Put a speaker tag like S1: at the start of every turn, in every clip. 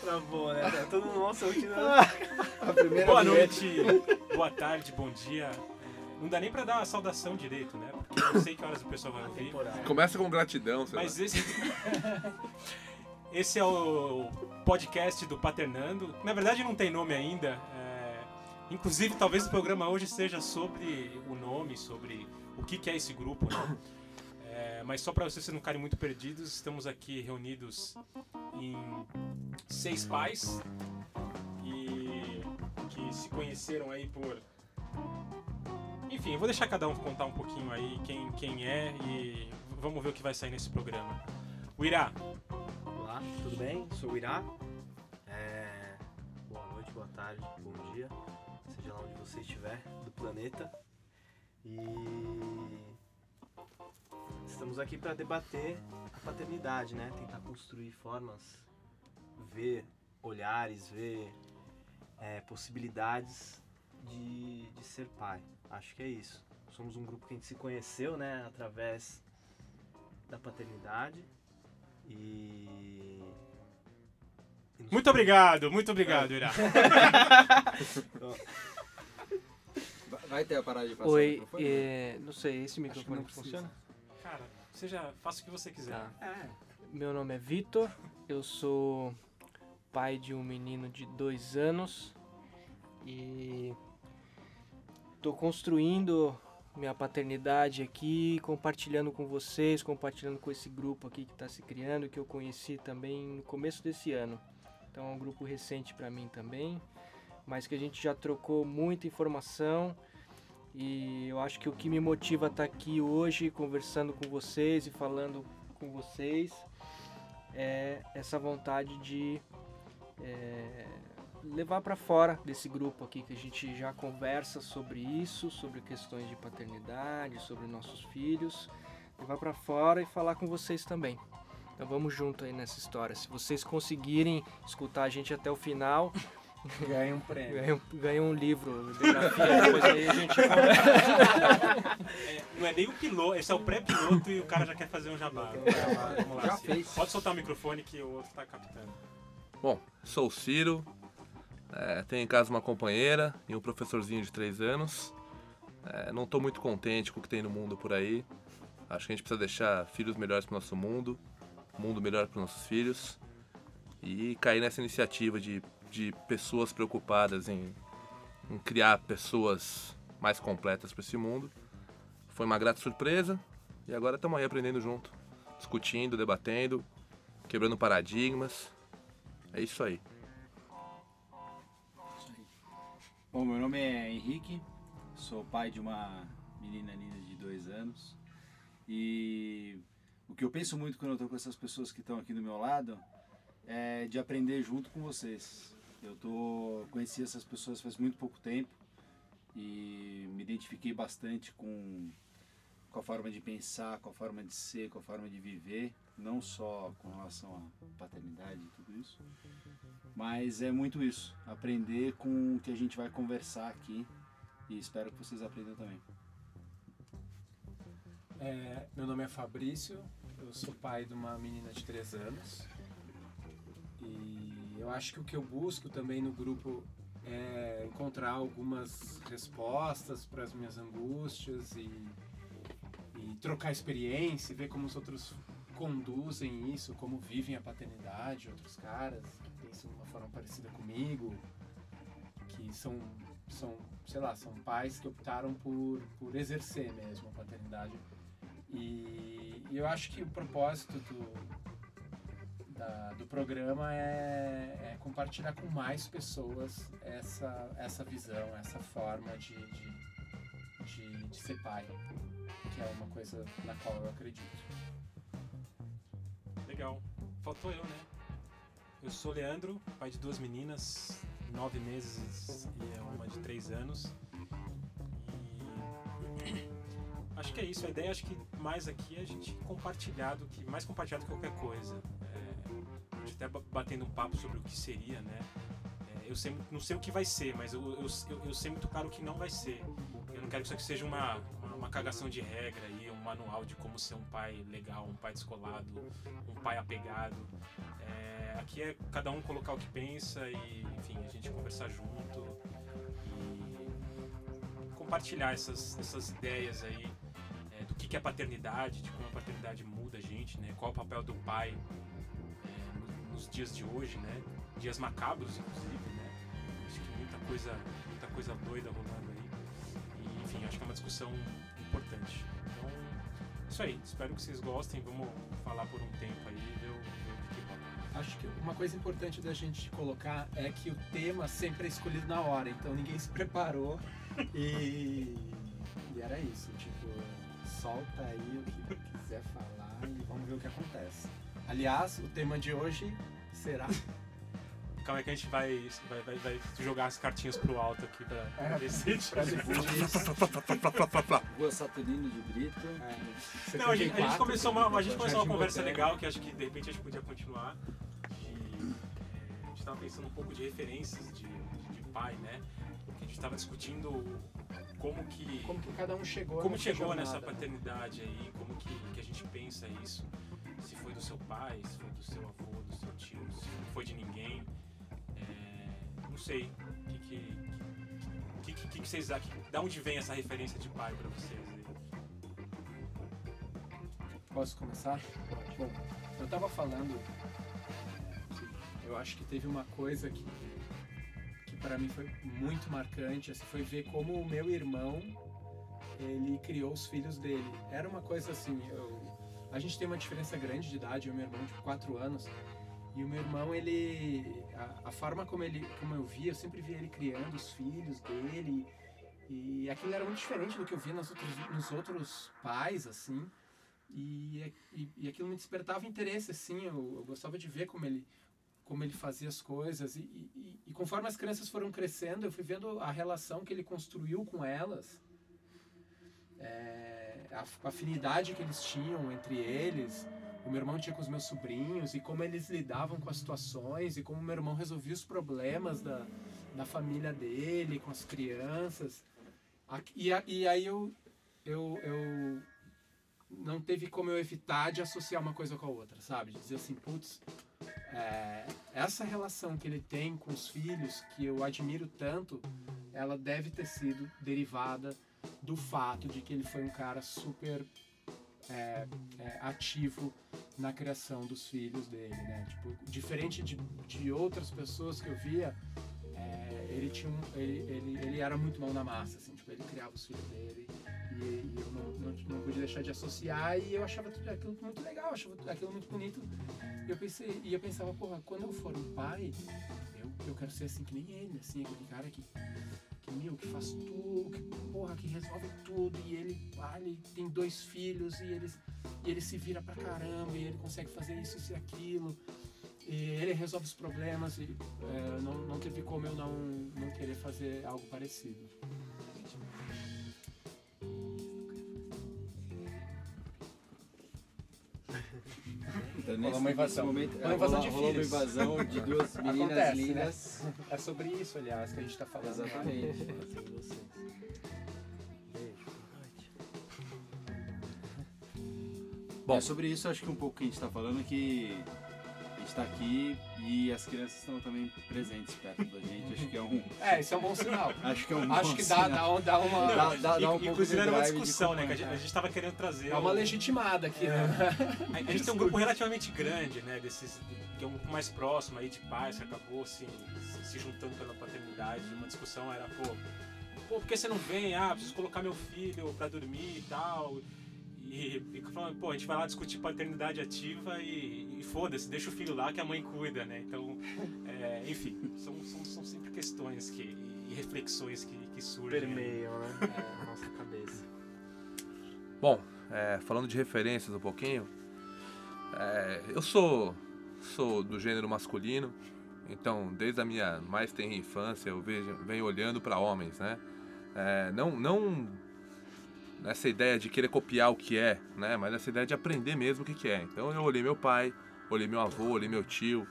S1: Travou, né? Tá todo mundo, nossa, eu
S2: A primeira
S3: Boa
S2: vinheta.
S3: noite, boa tarde, bom dia. Não dá nem pra dar uma saudação direito, né? Porque eu não sei que horas o pessoal vai ouvir.
S4: Começa com gratidão, sei
S3: Mas
S4: lá.
S3: esse. esse é o podcast do Paternando. Na verdade, não tem nome ainda. é, Inclusive, talvez o programa hoje seja sobre o nome, sobre o que que é esse grupo, né? É, mas só para vocês não ficarem muito perdidos, estamos aqui reunidos em seis pais e que se conheceram aí por. Enfim, eu vou deixar cada um contar um pouquinho aí quem, quem é e vamos ver o que vai sair nesse programa. O Irá,
S1: Olá, tudo bem? Sou o Irá. É, Boa noite, boa tarde, bom dia, seja lá onde você estiver do planeta. E estamos aqui para debater a paternidade, né? Tentar construir formas, ver olhares, ver é, possibilidades de, de ser pai. Acho que é isso. Somos um grupo que a gente se conheceu, né? Através da paternidade. E. e
S3: muito obrigado, muito obrigado, Irá.
S2: Vai ter a parada de passar o
S5: Oi,
S2: microfone?
S5: é, não sei, esse microfone
S2: não
S5: funciona?
S3: Cara, seja, faça o que você quiser.
S5: Tá.
S2: É.
S5: Meu nome é Vitor, eu sou pai de um menino de dois anos e tô construindo minha paternidade aqui, compartilhando com vocês, compartilhando com esse grupo aqui que está se criando, que eu conheci também no começo desse ano. Então é um grupo recente para mim também, mas que a gente já trocou muita informação e eu acho que o que me motiva a estar aqui hoje conversando com vocês e falando com vocês é essa vontade de é, levar para fora desse grupo aqui que a gente já conversa sobre isso, sobre questões de paternidade, sobre nossos filhos, levar para fora e falar com vocês também. Então vamos junto aí nessa história. Se vocês conseguirem escutar a gente até o final,
S2: Ganha um prêmio.
S5: ganham, ganham um livro, biografia, depois aí a gente.
S3: É, não é nem o piloto, esse é o pré-piloto e o cara já quer fazer um jabá. Vamos lá,
S2: Já fez.
S3: Pode soltar o microfone que o outro tá captando.
S4: Bom, sou o Ciro. é, tenho em casa uma companheira e um professorzinho de 3 anos. É, não estou muito contente com o que tem no mundo por aí. Acho que a gente precisa deixar filhos melhores para o nosso mundo, mundo melhor para os nossos filhos. E cair nessa iniciativa de, de pessoas preocupadas em, em criar pessoas mais completas para esse mundo. Foi uma grata surpresa e agora estamos aí aprendendo junto, discutindo, debatendo, quebrando paradigmas. É isso aí.
S6: Bom, meu nome é Henrique, sou pai de uma menina linda de dois anos e o que eu penso muito quando eu estou com essas pessoas que estão aqui do meu lado é de aprender junto com vocês. Eu tô, conheci essas pessoas faz muito pouco tempo e me identifiquei bastante com, com a forma de pensar, com a forma de ser, com a forma de viver, não só com relação à paternidade e tudo isso, mas é muito isso, aprender com o que a gente vai conversar aqui e espero que vocês aprendam também.
S7: É, meu nome é Fabrício, eu sou pai de uma menina de 3 anos. E eu acho que o que eu busco também no grupo é encontrar algumas respostas para as minhas angústias e, e trocar experiência, ver como os outros conduzem isso, como vivem a paternidade, outros caras que pensam de uma forma parecida comigo, que são, são sei lá, são pais que optaram por, por exercer mesmo a paternidade. E, e eu acho que o propósito do, da- do programa é, é compartilhar com mais pessoas essa, essa visão, essa forma de, de, de, de ser pai, que é uma coisa na qual eu acredito.
S3: Legal. Faltou eu, né? Eu sou Leandro, pai de duas meninas, nove meses e uma de três anos. E acho que é isso. A ideia acho que mais aqui é a gente compartilhar do que. Mais compartilhar do que qualquer coisa. É, a gente até ba- batendo um papo sobre o que seria, né? É, eu sei, não sei o que vai ser, mas eu, eu, eu, eu sei muito claro o que não vai ser. Eu não quero que isso aqui seja uma, uma, uma cagação de regra aí, manual de como ser um pai legal, um pai descolado, um pai apegado. É, aqui é cada um colocar o que pensa e, enfim, a gente conversar junto e compartilhar essas, essas ideias aí é, do que, é paternidade, de como a paternidade muda a gente, né? Qual o papel do pai é, no- nos dias de hoje, né? Dias macabros, inclusive, né? Acho que muita coisa, muita coisa doida rolando aí. E, enfim, acho que é uma discussão importante. Isso aí. Espero que vocês gostem. Vamos falar por um tempo aí e ver o, que.
S7: Acho que uma coisa importante da gente colocar é que o tema sempre é escolhido na hora, então ninguém se preparou e, e era isso, tipo, solta aí o que quiser falar e vamos ver o que acontece. Aliás, o tema de hoje será
S3: Calma aí que a gente vai, vai, vai, vai jogar as cartinhas pro alto aqui pra
S7: É,
S3: decidir.
S7: pra depois.
S6: Rua Saturnino de Brito.
S7: É,
S3: Não, a gente, a gente
S7: 74,
S3: começou uma, a gente começou uma conversa legal que acho que de repente a gente podia continuar. De, é, a gente tava pensando um pouco de referências de, de pai, né? Porque a gente tava discutindo como que.
S7: Como que cada um chegou
S3: Como
S7: nessa
S3: chegou nessa
S7: jornada.
S3: paternidade aí, como que, que a gente pensa isso, se foi do seu pai, se foi do seu avô, do seu tio, se não foi de ninguém, é, sei, o que que, que, que, que, vocês acham, da onde vem essa referência de pai pra vocês aí?
S7: Posso começar? Bom, eu tava falando que eu acho que teve uma coisa que, que para mim foi muito marcante, assim, foi ver como o meu irmão ele criou os filhos dele. Era uma coisa assim, eu- a gente tem uma diferença grande de idade, eu e meu irmão, tipo, 4 anos. E o meu irmão, ele. A, a forma como, ele, como eu via, eu sempre via ele criando os filhos dele. E aquilo era muito diferente do que eu via nos outros, nos outros pais, assim. E, e, e aquilo me despertava interesse, assim. Eu, eu gostava de ver como ele, como ele fazia as coisas. E, e, e- conforme as crianças foram crescendo, eu fui vendo a relação que ele construiu com elas. É, a, a afinidade que eles tinham entre eles. O meu irmão tinha com os meus sobrinhos e como eles lidavam com as situações e como meu irmão resolvia os problemas da, da família dele, com as crianças. E, e aí eu, eu, eu não teve como eu evitar de associar uma coisa com a outra, sabe? De dizer assim, putz, é, essa relação que ele tem com os filhos, que eu admiro tanto, ela deve ter sido derivada do fato de que ele foi um cara super é, é, ativo na criação dos filhos dele, né? Tipo, diferente de, de outras pessoas que eu via, é, ele tinha um, ele, ele, ele era muito mão na massa, assim, tipo, ele criava os filhos dele e, e eu não, não, não pude deixar de associar e eu achava tudo aquilo muito legal, achava tudo aquilo muito bonito. E eu pensei, e eu pensava, porra, quando eu for um pai, eu, eu quero ser assim que nem ele, assim, aquele cara que meu, que faz tudo, que porra, que resolve tudo, e ele, ah, ele tem dois filhos e eles e ele se vira pra caramba, e ele consegue fazer isso, isso e aquilo. E ele resolve os problemas e é, não, não teve como eu não, não querer fazer algo parecido.
S6: Nesse,
S7: uma invasão.
S6: momento,
S7: Uma invasão
S6: rolou,
S7: de
S6: rolou uma invasão de duas meninas
S7: Acontece, né?
S6: lindas.
S7: É sobre isso, aliás, que a gente tá falando.
S6: Exatamente.
S4: Bom.
S6: É sobre isso, acho que um pouco que a gente está falando é que está aqui e as crianças estão também presentes perto da gente. Acho que é um.
S7: É, isso é um bom sinal.
S6: Acho que é um
S7: Acho
S6: bom
S7: que dá,
S6: sinal.
S7: dá, dá uma.
S6: Dá- dá- dá um pouco
S3: Inclusive era uma discussão, né? Que a gente,
S6: companhia.
S3: a gente tava querendo trazer.
S7: É uma
S3: o-
S7: legitimada aqui,
S3: É.
S7: né?
S3: A, a gente tem um grupo relativamente grande, né? Desses, que é um grupo mais próximo aí de pais que acabou se, se, se juntando pela paternidade. Uma discussão era, pô, pô, por que você não vem? Ah, preciso colocar meu filho pra dormir e tal. E, e falando, pô, a gente vai lá discutir paternidade ativa e, e foda-se, deixa o filho lá que a mãe cuida, né? Então, é, enfim, são, são, são sempre questões que, e reflexões que, que surgem.
S1: Permeiam, né? Na nossa cabeça.
S4: Bom, é, falando de referências um pouquinho, é, eu sou, sou do gênero masculino, então desde a minha mais tenra infância eu vejo, venho olhando para homens, né? É, não, não nessa ideia de querer copiar o que é, né? Mas nessa ideia de aprender mesmo o que, que é. Então eu olhei meu pai, olhei meu avô, olhei meu tio,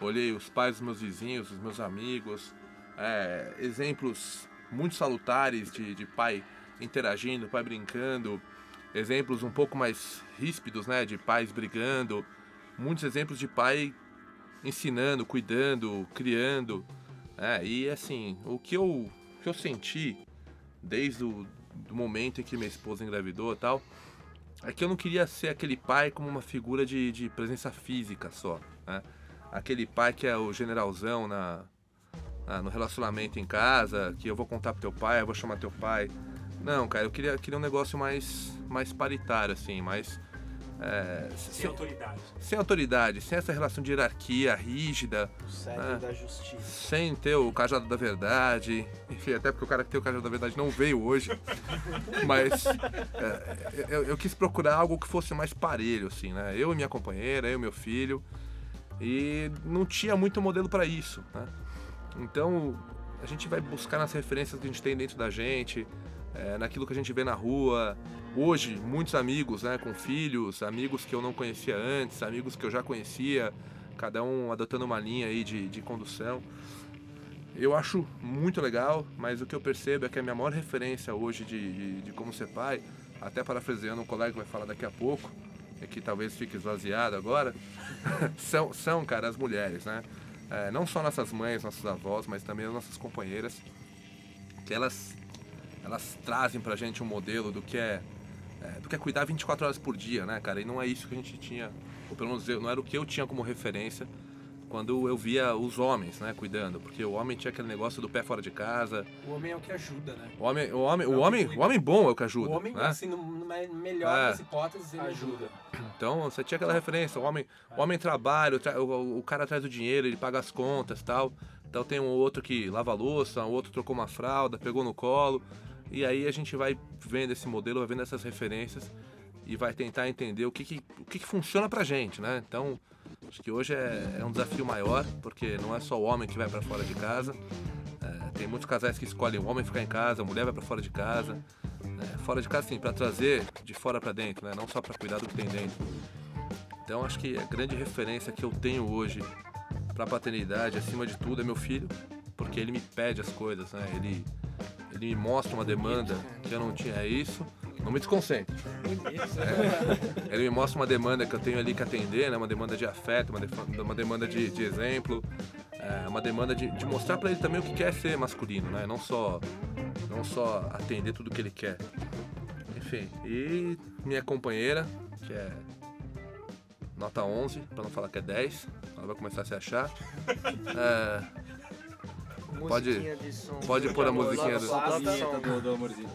S4: olhei os pais dos meus vizinhos, dos meus amigos, é, exemplos muito salutares de, de pai interagindo, pai brincando, exemplos um pouco mais ríspidos, né, de pais brigando, muitos exemplos de pai ensinando, cuidando, criando. É, e assim, o que eu, o que eu senti desde o do momento em que minha esposa engravidou e tal, é que eu não queria ser aquele pai como uma figura de, de presença física só. Né? Aquele pai que é o generalzão na, na, no relacionamento em casa, que eu vou contar pro teu pai, eu vou chamar teu pai. Não, cara, eu queria, queria um negócio mais, mais paritário, assim, mais. É,
S3: Sem autoridade.
S4: sem autoridade, sem essa relação de hierarquia rígida, Ah.
S1: da justiça.
S4: sem ter o cajado da verdade. Enfim, até porque o cara que tem o cajado da verdade não veio hoje. Mas é, eu, eu quis procurar algo que fosse mais parelho, assim, né? Eu e minha companheira, eu e meu filho. E não tinha muito modelo para isso, né? Então a gente vai buscar nas referências que a gente tem dentro da gente, é, naquilo que a gente vê na rua. Hoje, muitos amigos, né, com filhos, amigos que eu não conhecia antes, amigos que eu já conhecia, cada um adotando uma linha aí de, de condução. Eu acho muito legal, mas o que eu percebo é que a minha maior referência hoje de, de, de como ser pai, até parafraseando um colega que vai falar daqui a pouco, é que talvez fique esvaziado agora, são, são, cara, as mulheres, né? É, não só nossas mães, nossas avós, mas também as nossas companheiras, que elas, elas trazem pra gente um modelo do que é, é, do que é cuidar 24 horas por dia, né, cara? E não é isso que a gente tinha, ou pelo menos eu, não era o que eu tinha como referência quando eu via os homens, né, cuidando, porque o homem tinha aquele negócio do pé fora de casa,
S7: O homem é o que ajuda, né?
S4: o homem, o homem, o homem,
S7: cuida.
S4: o homem bom é o que ajuda,
S7: o homem,
S4: né?
S7: assim, me- melhor
S4: É.
S7: das hipóteses, ele ajuda.
S4: Então você tinha aquela referência, o homem, o homem trabalha, o, o- o cara traz o dinheiro, ele paga as contas tal. Então tem um outro que lava a louça, um outro trocou uma fralda, pegou no colo. E aí a gente vai vendo esse modelo, vai vendo essas referências e vai tentar entender o que, que, o que, que funciona pra gente, né? Então, acho que hoje é, é um desafio maior, porque não é só o homem que vai pra fora de casa. É, tem muitos casais que escolhem o homem ficar em casa, a mulher vai pra fora de casa. É, fora de casa, sim, pra trazer de fora pra dentro, né? Não só pra cuidar do que tem dentro. Então, acho que a grande referência que eu tenho hoje pra paternidade, acima de tudo, é meu filho, porque ele me pede as coisas, né? Ele, me mostra uma demanda que eu não tinha. É isso. Não me desconcentre. É, ele me mostra uma demanda que eu tenho ali que atender, né? Uma demanda de afeto, uma, de- uma demanda de, de exemplo, é, uma demanda de, de mostrar pra ele também o que quer ser masculino, né? Não só, não só atender tudo que ele quer. Enfim, e minha companheira, que é nota 11, pra não falar que é 10, ela vai começar a se achar. É, Pode-
S5: Musiquinha de som.
S4: pode pôr a musiquinha do-
S6: a do, do amorzinho.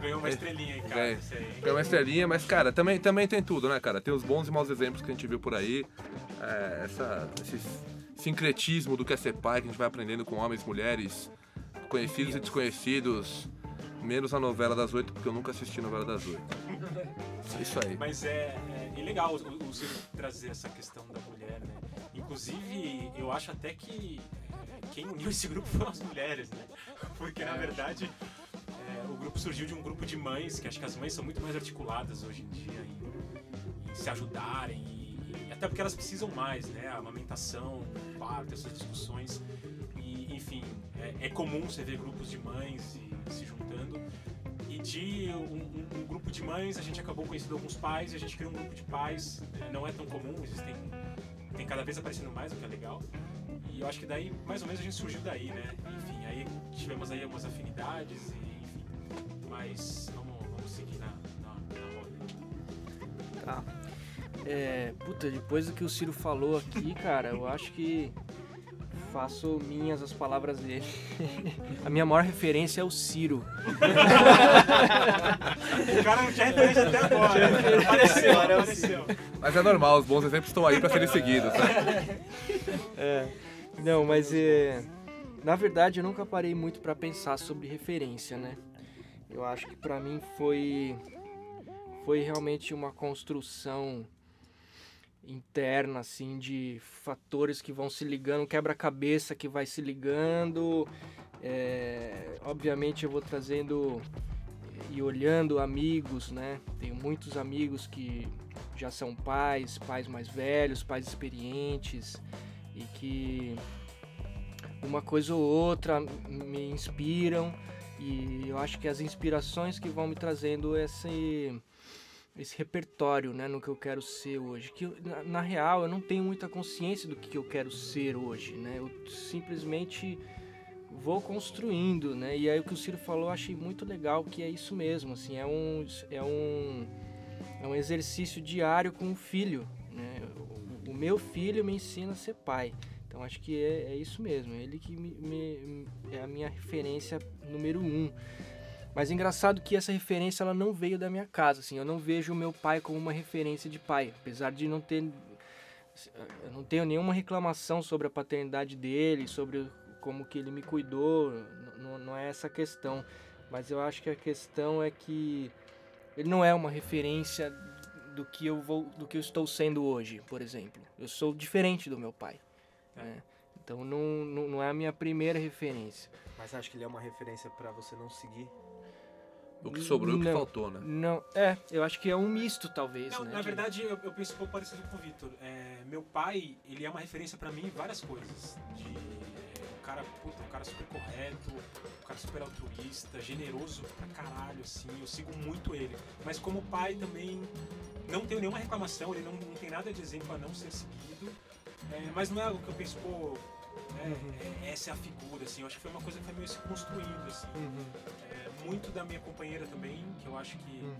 S3: Ganhou uma estrelinha aí, cara.
S4: Ganhei.
S3: Isso aí.
S4: É uma estrelinha, mas, cara, também, também tem tudo, né, cara? Tem os bons e maus exemplos que a gente viu por aí. É, essa, esse sincretismo do que é ser pai, que a gente vai aprendendo com homens, mulheres, conhecidos e desconhecidos. Menos a novela das oito, porque eu nunca assisti novela das oito. Isso aí.
S3: Mas é, é, é legal o, o Ciro trazer essa questão da mulher, né? Inclusive, eu acho até que é, quem uniu esse grupo foram as mulheres, né? Porque, na verdade, é, o grupo surgiu de um grupo de mães, que acho que as mães são muito mais articuladas hoje em dia em, em se ajudarem, e, e até porque elas precisam mais, né? A amamentação, o parto, essas discussões. E, enfim, é, é comum você ver grupos de mães e, se juntando. E de um, um- um grupo de mães, a gente acabou conhecendo alguns pais e a gente criou um grupo de pais. É, Não é tão comum, existem. Tem cada vez aparecendo mais, o que é legal. E eu acho que daí, mais ou menos, a gente surgiu daí, né? Enfim, aí tivemos aí algumas afinidades e, enfim. Mas vamos, vamos seguir na, na, na roda.
S5: Tá. É, puta, depois do que o Ciro falou aqui, cara, eu acho que faço minhas as palavras dele. A minha maior referência é o Ciro.
S3: O cara não tinha referência até agora. Apareceu, apareceu.
S4: Mas é normal, os bons exemplos estão aí pra serem seguidos, né?
S5: É. Não, mas é. Na verdade, eu nunca parei muito pra pensar sobre referência, né? Eu acho que pra mim foi. Foi realmente uma construção interna, assim, de fatores que vão se ligando, quebra-cabeça que vai se ligando. É, obviamente, eu vou trazendo e olhando amigos, né? Tenho muitos amigos que já são pais, pais mais velhos, pais experientes e que uma coisa ou outra me inspiram e eu acho que as inspirações que vão me trazendo esse esse repertório, né, no que eu quero ser hoje. Que na, na real eu não tenho muita consciência do que eu quero ser hoje, né? Eu simplesmente vou construindo, né? E aí o que o Ciro falou, eu achei muito legal, que é isso mesmo, assim, é um é um é um exercício diário com o filho, né? O, meu filho me ensina a ser pai. Então acho que é, é isso mesmo, ele que me, me- é a minha referência número um. Mas engraçado que essa referência ela não veio da minha casa, assim. Eu não vejo o meu pai como uma referência de pai, apesar de não ter eu não tenho nenhuma reclamação sobre a paternidade dele, sobre como que ele me cuidou, não, não é essa a questão. Mas eu acho que a questão é que ele não é uma referência do que eu vou, do que eu estou sendo hoje, por exemplo. Eu sou diferente do meu pai. né? Então não, não, não é a minha primeira referência.
S1: Mas acho que ele é uma referência pra você não seguir.
S4: O que sobrou e o que
S5: Não.
S4: faltou, né?
S5: Não, é, eu acho que é um misto talvez,
S3: Não,
S5: né?
S3: na
S5: de-
S3: verdade, eu, eu penso um pouco parecido com o Vitor. É, meu pai, ele é uma referência pra mim em várias coisas. De é, um cara, puta, um cara super correto, um cara super altruísta, generoso pra caralho, assim. Eu sigo muito ele. Mas como pai também não tenho nenhuma reclamação, ele não, não tem nada de exemplo a não ser seguido. É, mas não é algo que eu penso, pô, é, é, essa é a figura, assim. Eu acho que foi uma coisa que foi meio se construindo, assim.
S5: Uhum,
S3: É, muito da minha companheira também, que eu acho que
S5: uhum.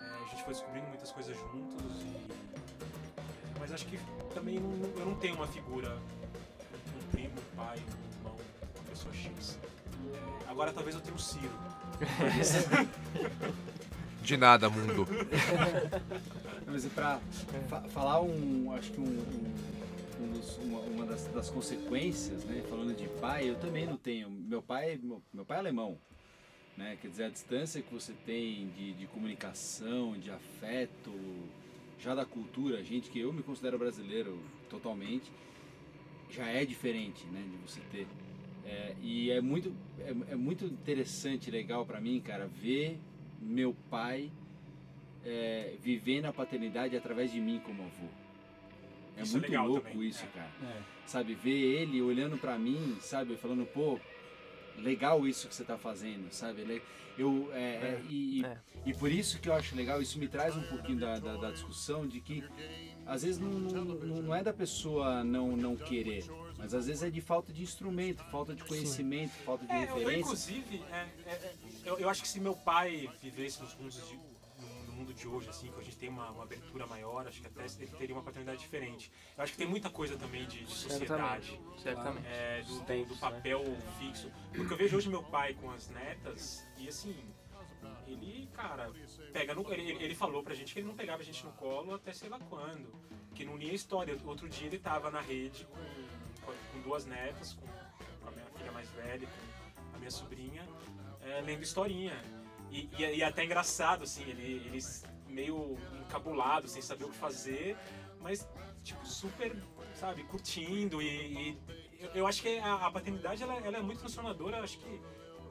S3: é, a gente foi descobrindo muitas coisas juntos e é, mas acho que também não- eu não tenho uma figura um primo, um pai, um irmão, uma pessoa X. É, agora talvez eu tenha o Ciro.
S4: De nada, mundo.
S6: Mas pra fa- falar um, acho que um, um- um dos- uma, uma das, das consequências, né, falando de pai, eu também não tenho. Meu pai, meu, meu pai é alemão, né, quer dizer, a distância que você tem de, de comunicação, de afeto, já da cultura, gente que eu me considero brasileiro totalmente, já é diferente, né, de você ter. É, e é muito, é, é muito interessante, legal pra mim, cara, ver meu pai é, vivendo a paternidade através de mim como avô. É
S3: Isso é
S6: muito
S3: legal
S6: louco
S3: também,
S6: isso,
S3: é.
S6: cara.
S7: É.
S6: Sabe, ver ele olhando pra mim, sabe, falando, pô, legal isso que você tá fazendo, sabe? Eu, é, é, e, e-
S5: é.
S6: e por isso que eu acho legal, isso me traz um pouquinho da, da, da discussão de que às vezes não, não, não é da pessoa não, não querer, mas às vezes é de falta de instrumento, falta de conhecimento, falta de
S3: É, eu,
S6: referência.
S3: inclusive, é, é, é, eu, eu acho que se meu pai vivesse nos mundos de, no, mundo de hoje, assim, que a gente tem uma, uma abertura maior, acho que até ele teria uma paternidade diferente. Eu acho que tem muita coisa também de, de sociedade.
S5: Certamente.
S3: É, do, do, do papel fixo. Porque eu vejo hoje meu pai com as netas e assim, ele, cara, pega no, ele, ele falou pra gente que ele não pegava a gente no colo até sei lá quando. Que não lia história. Outro dia ele tava na rede com, com, com duas netas, com, com a minha filha mais velha, com a minha sobrinha, é, lendo historinha. E, e, e é até engraçado, assim, ele, eles meio encabulado, sem saber o que fazer, mas tipo, super, sabe, curtindo e, e eu, acho que a, a paternidade ela, ela é muito transformadora, acho que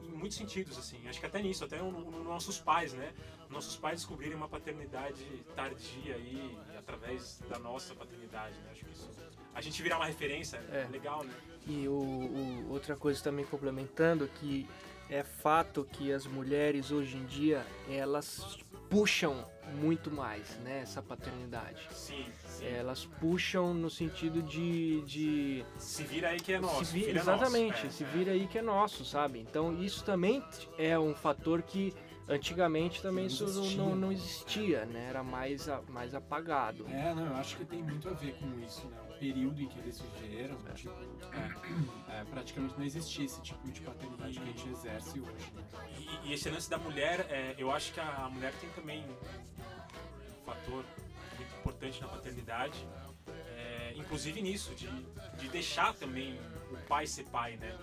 S3: em muitos sentidos, assim, acho que até nisso, até nos no, nossos pais, né, nossos pais descobrirem uma paternidade tardia aí, através da nossa paternidade, né, acho que isso, a gente virar uma referência, é
S5: É.
S3: legal, né.
S5: E o, o- outra coisa também complementando que é fato que as mulheres hoje em dia elas puxam muito mais, né, essa paternidade.
S3: Sim, sim.
S5: Elas puxam no sentido de, de
S3: Se vira aí que é nosso,
S5: se vi- exatamente,
S3: nosso. É,
S5: se vira aí que é nosso, sabe? Então isso também é um fator que antigamente também
S7: Não
S5: isso não,
S7: existia.
S5: não, não existia, né? Era mais, a- mais apagado.
S7: É, não, eu acho que tem muito a ver com isso, né? O período em que eles viveram, tipo, é, praticamente não existia esse tipo de paternidade que a gente exerce hoje, né?
S3: E, e esse lance da mulher, é, eu acho que a mulher tem também um fator muito importante na paternidade, é, inclusive nisso, de, de deixar também o pai ser pai, né?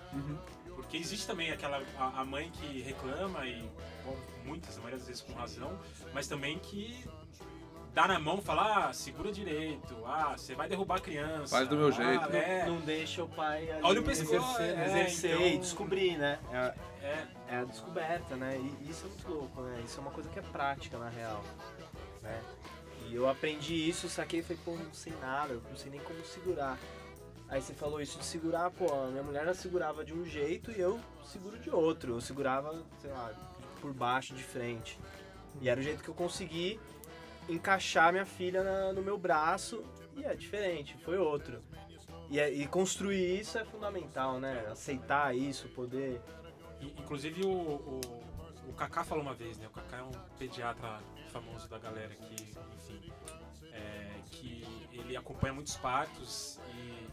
S3: Porque existe também aquela a, a mãe que reclama e bom, muitas, a maioria das vezes com razão, mas também que dá na mão, fala, ah, segura direito, ah, você vai derrubar a criança.
S4: Faz do meu
S3: ah,
S4: jeito.
S3: É,
S1: Não deixa o pai ali
S3: Olha o pescoço,
S1: exercer,
S3: é,
S1: exercer
S3: então-
S1: e descobrir, né? É,
S3: é,
S1: é a descoberta, né? E isso é muito louco, né? Isso é uma coisa que é prática, na real. Né? E eu aprendi isso, saquei e falei, pô, não sei nada, eu não sei nem como segurar. Aí você falou isso de segurar, pô, a minha mulher ela segurava de um jeito e eu seguro de outro. Eu segurava, sei lá, por baixo, de frente. E era o jeito que eu consegui encaixar minha filha na- no meu braço e é diferente, foi outro. E, é- e construir isso é fundamental, né? Aceitar isso, poder.
S3: Inclusive o, o, o Kaká falou uma vez, né? O Kaká é um pediatra famoso da galera que, enfim, é, que ele acompanha muitos partos e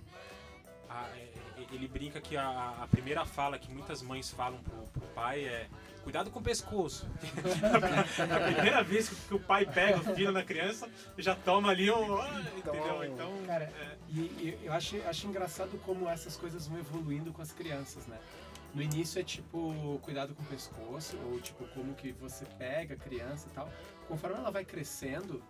S3: a- é, ele brinca que a, a primeira fala que muitas mães falam pro, pro pai é cuidado com o pescoço. a primeira vez que, que o pai pega o filho na criança, já toma ali um... ah, Entendeu? Então,
S7: Cara,
S3: é,
S7: E, e eu acho, acho engraçado como essas coisas vão evoluindo com as crianças, né? No início é tipo, cuidado com o pescoço, ou tipo, como que você pega a criança e tal. Conforme ela vai crescendo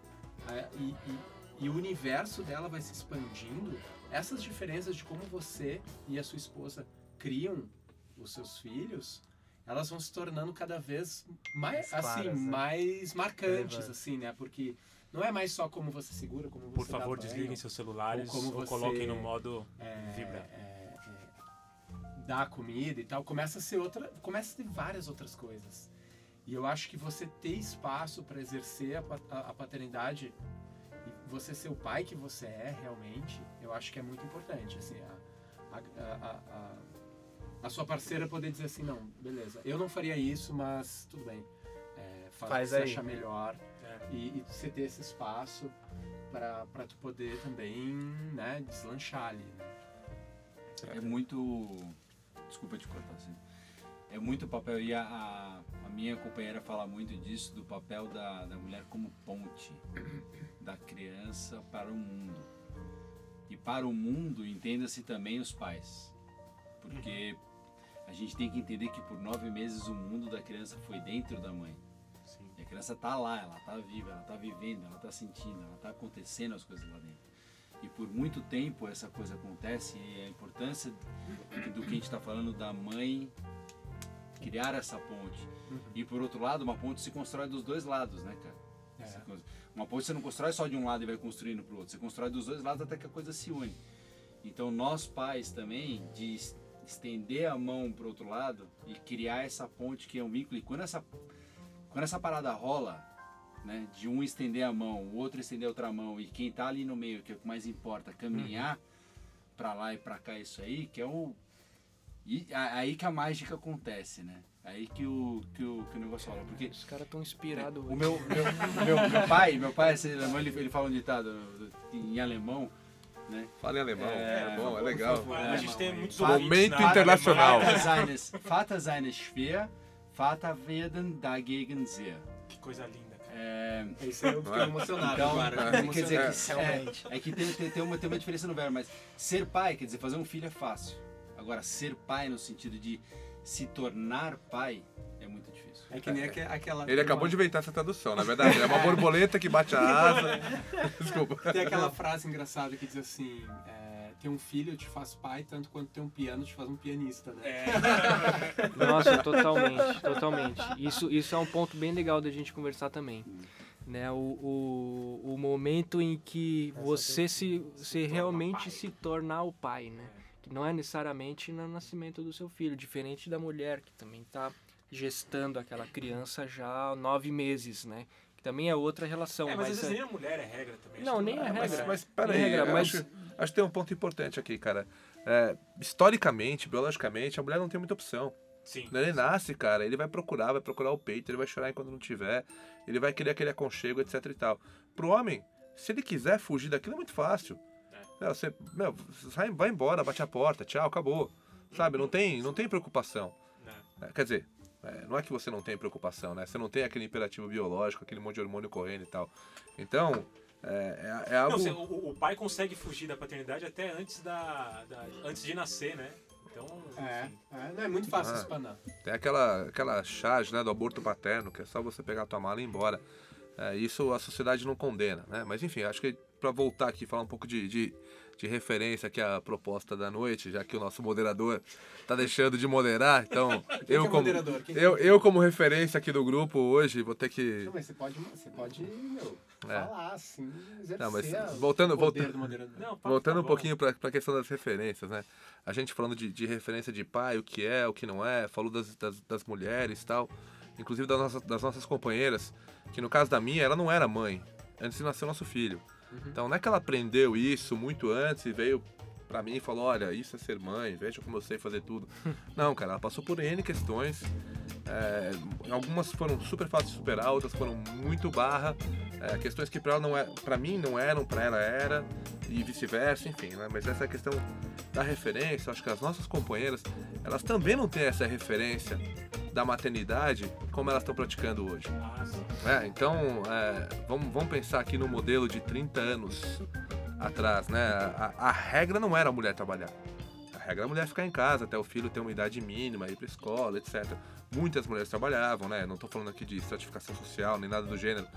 S7: é, e, e- e o universo dela vai se expandindo, essas diferenças de como você e a sua esposa criam os seus filhos, elas vão se tornando cada vez mais,
S1: Mais claras,
S7: assim,
S1: né?
S7: mais marcantes, assim, né? Porque não é mais só como você segura, como você
S3: por
S7: dá
S3: favor,
S7: banho,
S3: desliguem seus celulares
S7: Ou como
S3: ou
S7: você-
S3: coloquem no modo
S7: é,
S3: Vibra.
S7: é, é, dar comida e tal, começa a ser outra, começa a ter várias outras coisas. E eu acho que você ter espaço para exercer a, a, a paternidade você ser o pai que você é realmente, eu acho que é muito importante. Assim, a, a, a, a- a sua parceira poder dizer assim, não, beleza, eu não faria isso, mas tudo bem. É, faz,
S1: Faz aí.
S7: achar melhor
S3: É.
S7: e, e você ter esse espaço para tu poder também né, deslanchar ali. Né?
S6: É muito. Desculpa te cortar assim. É muito papel. E a, a, a minha companheira fala muito disso, do papel da, da mulher como ponte da criança para o mundo. E para o mundo, entenda-se também os pais. Porque a gente tem que entender que por nove meses o mundo da criança foi dentro da mãe.
S3: Sim.
S6: E a criança tá lá, ela tá viva, ela tá vivendo, ela tá sentindo, ela tá acontecendo as coisas lá dentro. E por muito tempo essa coisa acontece e a importância do que a gente está falando da mãe criar essa ponte. E por outro lado, uma ponte se constrói dos dois lados, né, cara?
S7: É.
S6: Uma ponte você não constrói só de um lado e vai construindo pro outro. Você constrói dos dois lados até que a coisa se une. Então nós pais também de es- estender a mão pro outro lado e criar essa ponte que é um vínculo. E quando essa quando essa parada rola, né, de um estender a mão, o outro estender a outra mão e quem tá ali no meio, que é o que mais importa, caminhar pra lá e pra cá isso aí, que é o e aí que a mágica acontece, né? Aí que o que o, que o negócio rola, porque
S5: Os caras tão inspirados
S6: o meu, meu, meu, meu pai, meu pai, ele, ele fala um ditado em alemão, né?
S4: Fala em alemão.
S6: É,
S4: É, bom, é legal.
S6: favor.
S3: a gente tem muitos
S6: Momento
S3: área
S4: internacional.
S6: Vater seines, Vater seines schwer, Vater werden dagegen sehr.
S3: Que coisa linda, cara.
S6: É,
S7: Isso aí eu fiquei emocionado
S6: Então,
S7: agora.
S6: quer dizer
S4: É,
S6: que é, é que tem, tem, tem uma, tem uma diferença no verbo, mas ser pai, quer dizer, fazer um filho é fácil. Agora, ser pai no sentido de se tornar pai é muito difícil.
S7: É que nem aque- aquela.
S4: Ele acabou de inventar essa tradução, na verdade. É uma borboleta que bate a asa. Desculpa.
S7: Tem aquela frase engraçada que diz assim: é, ter um filho te faz pai, tanto quanto ter um piano te faz um pianista, né?
S5: Nossa, totalmente, totalmente. Isso, isso é um ponto bem legal da gente conversar também. Né, o, o, o momento em que você se, se realmente se tornar o pai, né? Que não é necessariamente no nascimento do seu filho, diferente da mulher que também está gestando aquela criança já há nove meses, né? Que também é outra relação.
S3: É, mas, às
S5: mas
S3: vezes
S5: é-
S3: nem a mulher é regra também.
S5: Não, nem é
S4: Mas,
S5: regra.
S4: mas
S5: Tem
S4: peraí,
S5: regra, mas-
S4: acho, acho que tem um ponto importante aqui, cara. É, historicamente, biologicamente, a mulher não tem muita opção.
S3: Sim.
S4: Quando ele nasce, cara, ele vai procurar, vai procurar o peito, ele vai chorar enquanto não tiver, ele vai querer aquele aconchego, etc e tal. Pro homem, se ele quiser fugir daquilo, é muito fácil. Meu, você, meu, sai, vai embora, bate a porta, tchau, acabou. Sabe, não tem, não tem preocupação.
S3: É.
S4: É, Quer dizer, é, não é que você não tem preocupação, né? Você não tem aquele imperativo biológico, aquele monte de hormônio correndo e tal. Então, é, é, é algo...
S3: Não, você- o, o pai consegue fugir da paternidade até antes da, da- antes de nascer, né? Então,
S7: É, é, não é muito fácil
S4: Ah.
S7: espanar.
S4: Tem aquela, aquela charge né, do aborto paterno, que é só você pegar a tua mala e ir embora. É, isso a sociedade não condena, né? Mas enfim, acho que para voltar aqui falar um pouco de, de, de referência aqui à proposta da noite, já que o nosso moderador tá deixando de moderar, então eu
S7: que é
S4: como?
S7: Quem que
S4: eu, eu como referência aqui do grupo hoje vou ter que
S7: Não, mas você pode, você pode meu,
S4: É.
S7: falar assim,
S4: Não, mas voltando- voltando-.
S3: Não,
S4: Voltando
S3: tá
S4: um pouquinho para a questão das referências, né? A gente falando de, de referência de pai, o que é, o que não é, falou das, das, das mulheres e tal, inclusive das nossas, das nossas companheiras, que no caso da minha, ela não era mãe, antes de nascer o nosso filho. Então não é que ela aprendeu isso muito antes e veio pra mim e falou, olha, isso é ser mãe, veja como eu sei fazer tudo. não, cara, ela passou por N questões. É, algumas foram super fáceis de superar, outras foram muito barra. é, questões que pra, ela não é, pra mim não eram, pra ela era, e vice-versa, enfim, né? Mas essa questão da referência, acho que as nossas companheiras, elas também não têm essa referência da maternidade como elas estão praticando hoje. É, então, é, vamos, vamos pensar aqui no modelo de 30 anos atrás, né? A, a regra não era a mulher trabalhar. A regra a mulher ficar em casa até o filho ter uma idade mínima, ir pra escola, etc. Muitas mulheres trabalhavam, né? Não tô falando aqui de estratificação social, nem nada do gênero.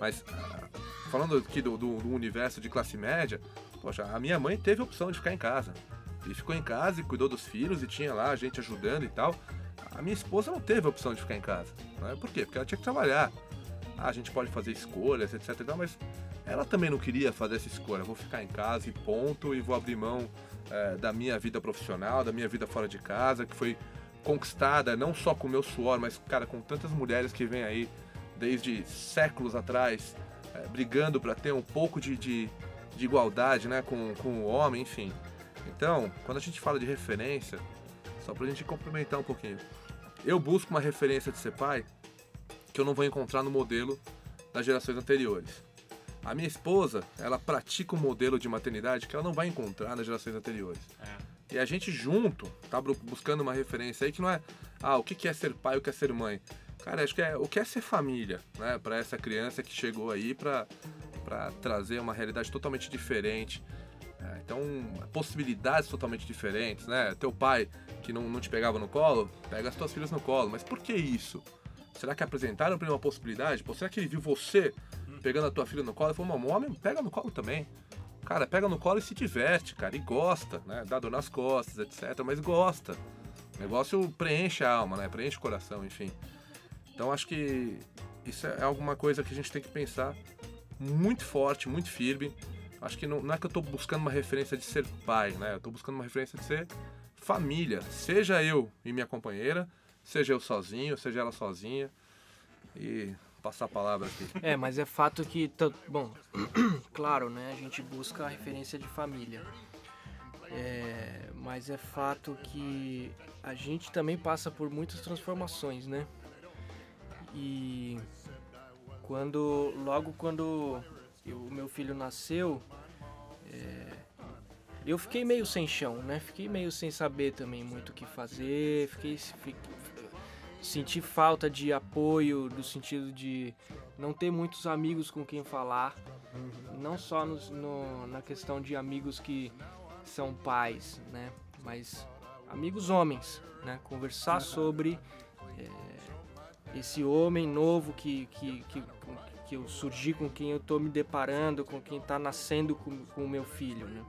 S4: Mas, ah, falando aqui do, do- do universo de classe média, poxa, a minha mãe teve a opção de ficar em casa. E ficou em casa e cuidou dos filhos e tinha lá a gente ajudando e tal. A minha esposa não teve a opção de ficar em casa. Né? Por quê? Porque ela tinha que trabalhar. Ah, a gente pode fazer escolhas, etc. mas ela também não queria fazer essa escolha. Vou ficar em casa e ponto, e vou abrir mão eh, da minha vida profissional, da minha vida fora de casa, que foi conquistada não só com o meu suor, mas, cara, com tantas mulheres que vêm aí desde séculos atrás, eh, brigando para ter um pouco de, de, de igualdade né, com, com o homem, enfim. Então, quando a gente fala de referência, só pra gente complementar um pouquinho, eu busco uma referência de ser pai que eu não vou encontrar no modelo das gerações anteriores. A minha esposa, ela pratica um modelo de maternidade que ela não vai encontrar nas gerações anteriores.
S3: É.
S4: E a gente junto tá buscando uma referência aí que não é, ah, o que é ser pai, o que é ser mãe. Cara, acho que é o que é ser família, né, para essa criança que chegou aí pra para trazer uma realidade totalmente diferente. É, então, possibilidades totalmente diferentes, né? Teu pai que não, não te pegava no colo, pega as tuas filhas no colo. Mas por que isso? Será que apresentaram pra ele uma possibilidade? Pô, será que ele viu você pegando a tua filha no colo e falou, mamãe, homem, pega no colo também. Cara, pega no colo e se diverte, cara, e gosta, né? Dá dor nas costas, etc. Mas gosta. O negócio preenche a alma, né? Preenche o coração, enfim. Então acho que isso é alguma coisa que a gente tem que pensar muito forte, muito firme. Acho que não, não é que eu tô buscando uma referência de ser pai, né? Eu tô buscando uma referência de ser família. Seja eu e minha companheira, seja eu sozinho, seja ela sozinha. E passar a palavra aqui.
S5: É, mas é fato que, bom, claro, né, a gente busca a referência de família. É, mas é fato que a gente também passa por muitas transformações, né? E quando, logo quando o meu filho nasceu, é, eu fiquei meio sem chão, né? Fiquei meio sem saber também muito o que fazer, fiquei, fi- senti falta de apoio, do sentido de não ter muitos amigos com quem falar, não só nos- no- na questão de amigos que são pais, né? Mas amigos homens, né? Conversar sobre é, esse homem novo que, que, que, que eu surgi, com quem eu tô me deparando, com quem tá nascendo com, com o meu filho, né?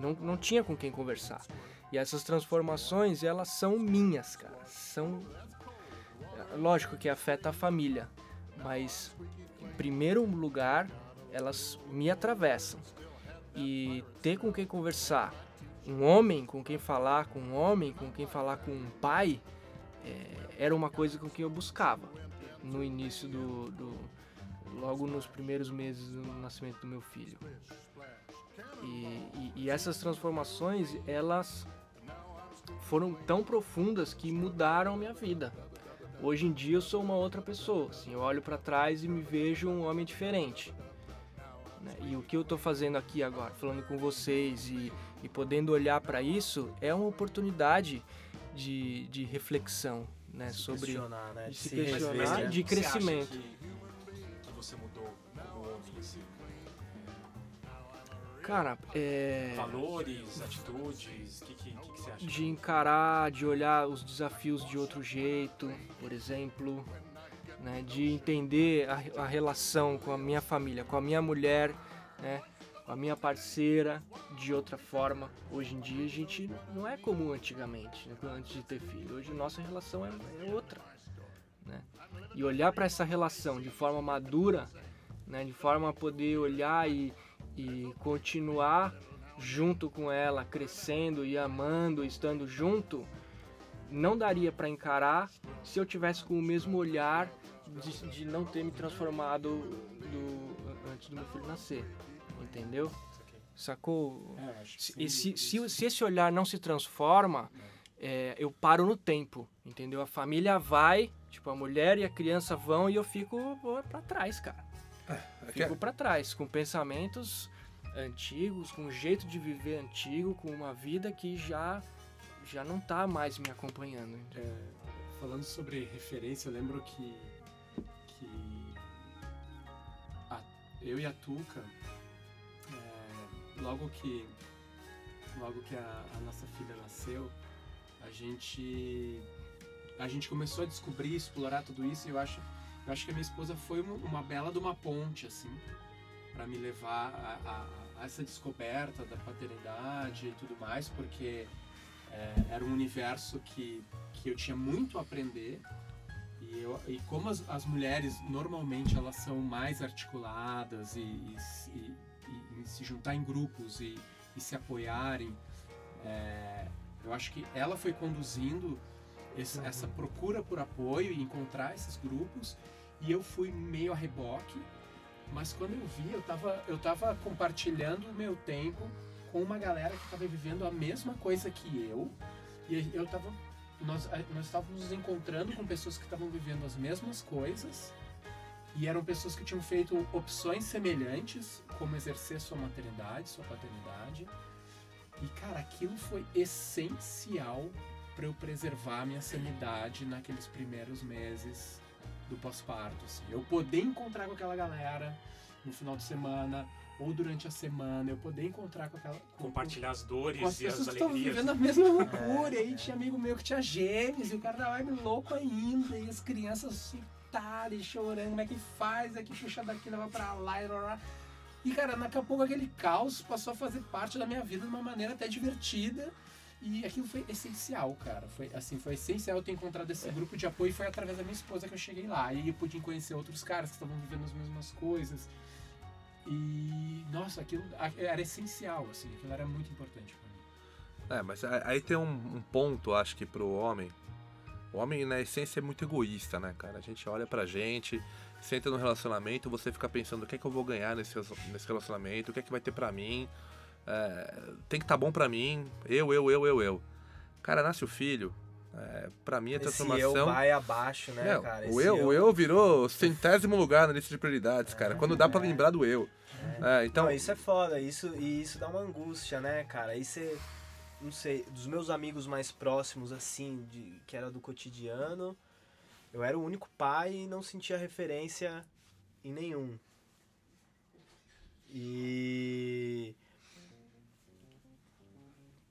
S5: Não, não tinha com quem conversar. E essas transformações, elas são minhas, cara. São lógico que afeta a família, mas em primeiro lugar elas me atravessam. E ter com quem conversar, um homem com quem falar, com um homem com quem falar com um pai, é, era uma coisa com que eu buscava no início do, do- logo nos primeiros meses do nascimento do meu filho. E, e- e essas transformações, elas foram tão profundas que mudaram minha vida. Hoje em dia eu sou uma outra pessoa. Assim, eu olho para trás e me vejo um homem diferente. né? E o que eu tô fazendo aqui agora, falando com vocês e, e podendo olhar para isso, é uma oportunidade de, de reflexão, né? Sobre
S1: questionar, né?
S5: de se
S1: rever,
S5: questionar,
S1: né?
S5: de
S3: Você
S5: crescimento.
S3: que, que você mudou como homem, assim?
S5: Cara, é.
S3: Valores, atitudes, o que, que, que, que você acha?
S5: de encarar, de olhar os desafios de outro jeito, por exemplo, né, de entender a, a relação com a minha família, com a minha mulher, né, com a minha parceira de outra forma. Hoje em dia a gente não é como antigamente, né, antes de ter filho. Hoje nossa relação é, é outra, né? E olhar para essa relação de forma madura, né, de forma a poder olhar e, e continuar junto com ela, crescendo e amando, estando junto, não daria para encarar se eu tivesse com o mesmo olhar de, de não ter me transformado do antes do meu filho nascer. Entendeu? Sacou?
S7: É,
S5: e se, se, se esse olhar não se transforma, é, eu paro no tempo, entendeu? A família vai, tipo, a mulher e a criança vão e eu fico pô, pra trás, cara.
S4: É
S5: Fico pra trás, com pensamentos antigos, com um jeito de viver antigo, com uma vida que já, já não tá mais me acompanhando.
S7: É, falando sobre referência, eu lembro que, que a- eu e a Tuca, é, logo que, logo que a, a nossa filha nasceu, a gente, a gente começou a descobrir, explorar tudo isso e eu acho, eu acho que a minha esposa foi uma, uma bela de uma ponte, assim, para me levar a, a- a essa descoberta da paternidade e tudo mais, porque é, era um universo que, que eu tinha muito a aprender. E, eu, e como as, as mulheres normalmente elas são mais articuladas e, e, se- e- e- se juntar em grupos e, se apoiarem é, eu acho que ela foi conduzindo esse- essa procura por apoio e encontrar esses grupos e eu fui meio a reboque mas quando eu vi eu tava, eu tava compartilhando o meu tempo com uma galera que estava vivendo a mesma coisa que eu. E eu tava nós nós estávamos nos encontrando com pessoas que estavam vivendo as mesmas coisas e eram pessoas que tinham feito opções semelhantes como exercer sua maternidade sua paternidade. E cara aquilo foi essencial para eu preservar a minha sanidade naqueles primeiros meses do pós-parto assim. eu poder encontrar com aquela galera no final de semana ou durante a semana eu poder encontrar com aquela com-
S3: Compartilhar as
S7: com
S3: dores
S7: as
S3: e as
S7: que
S3: alegrias.
S7: vivendo a mesma loucura. E aí tinha amigo meu que tinha gêmeos, e o cara tava louco ainda, e as crianças surtadas, chorando, como é que faz? Aqui puxa daqui, leva pra lá, e lá, lá. E cara, daqui a pouco aquele caos passou a fazer parte da minha vida de uma maneira até divertida. E aquilo foi essencial, cara. Foi assim, foi essencial eu ter encontrado esse grupo de apoio e foi através da minha esposa que eu cheguei lá. E eu pude conhecer outros caras que estavam vivendo as mesmas coisas. E nossa, aquilo era essencial, assim, aquilo era muito importante pra mim.
S4: É, mas aí tem um, um ponto, acho que pro homem. O homem, na essência, é muito egoísta, né, cara? A gente olha pra gente, senta no relacionamento, você fica pensando o que é que eu vou ganhar nesse, nesse relacionamento, o que é que vai ter pra mim. É, tem que estar bom pra mim, eu, eu, eu, eu, eu. Cara, nasce o filho, é, pra mim a
S1: Esse
S4: transformação.
S1: eu vai abaixo, né,
S4: Não,
S1: cara?
S4: o
S1: Esse
S4: eu, o eu virou centésimo lugar na lista de prioridades, cara. Quando dá pra lembrar do eu. É, então,
S1: Não, isso é foda, isso, e isso dá uma angústia, né, cara? Aí você, não sei, dos meus amigos mais próximos, assim, de, que era do cotidiano, eu era o único pai e não sentia referência em nenhum. E.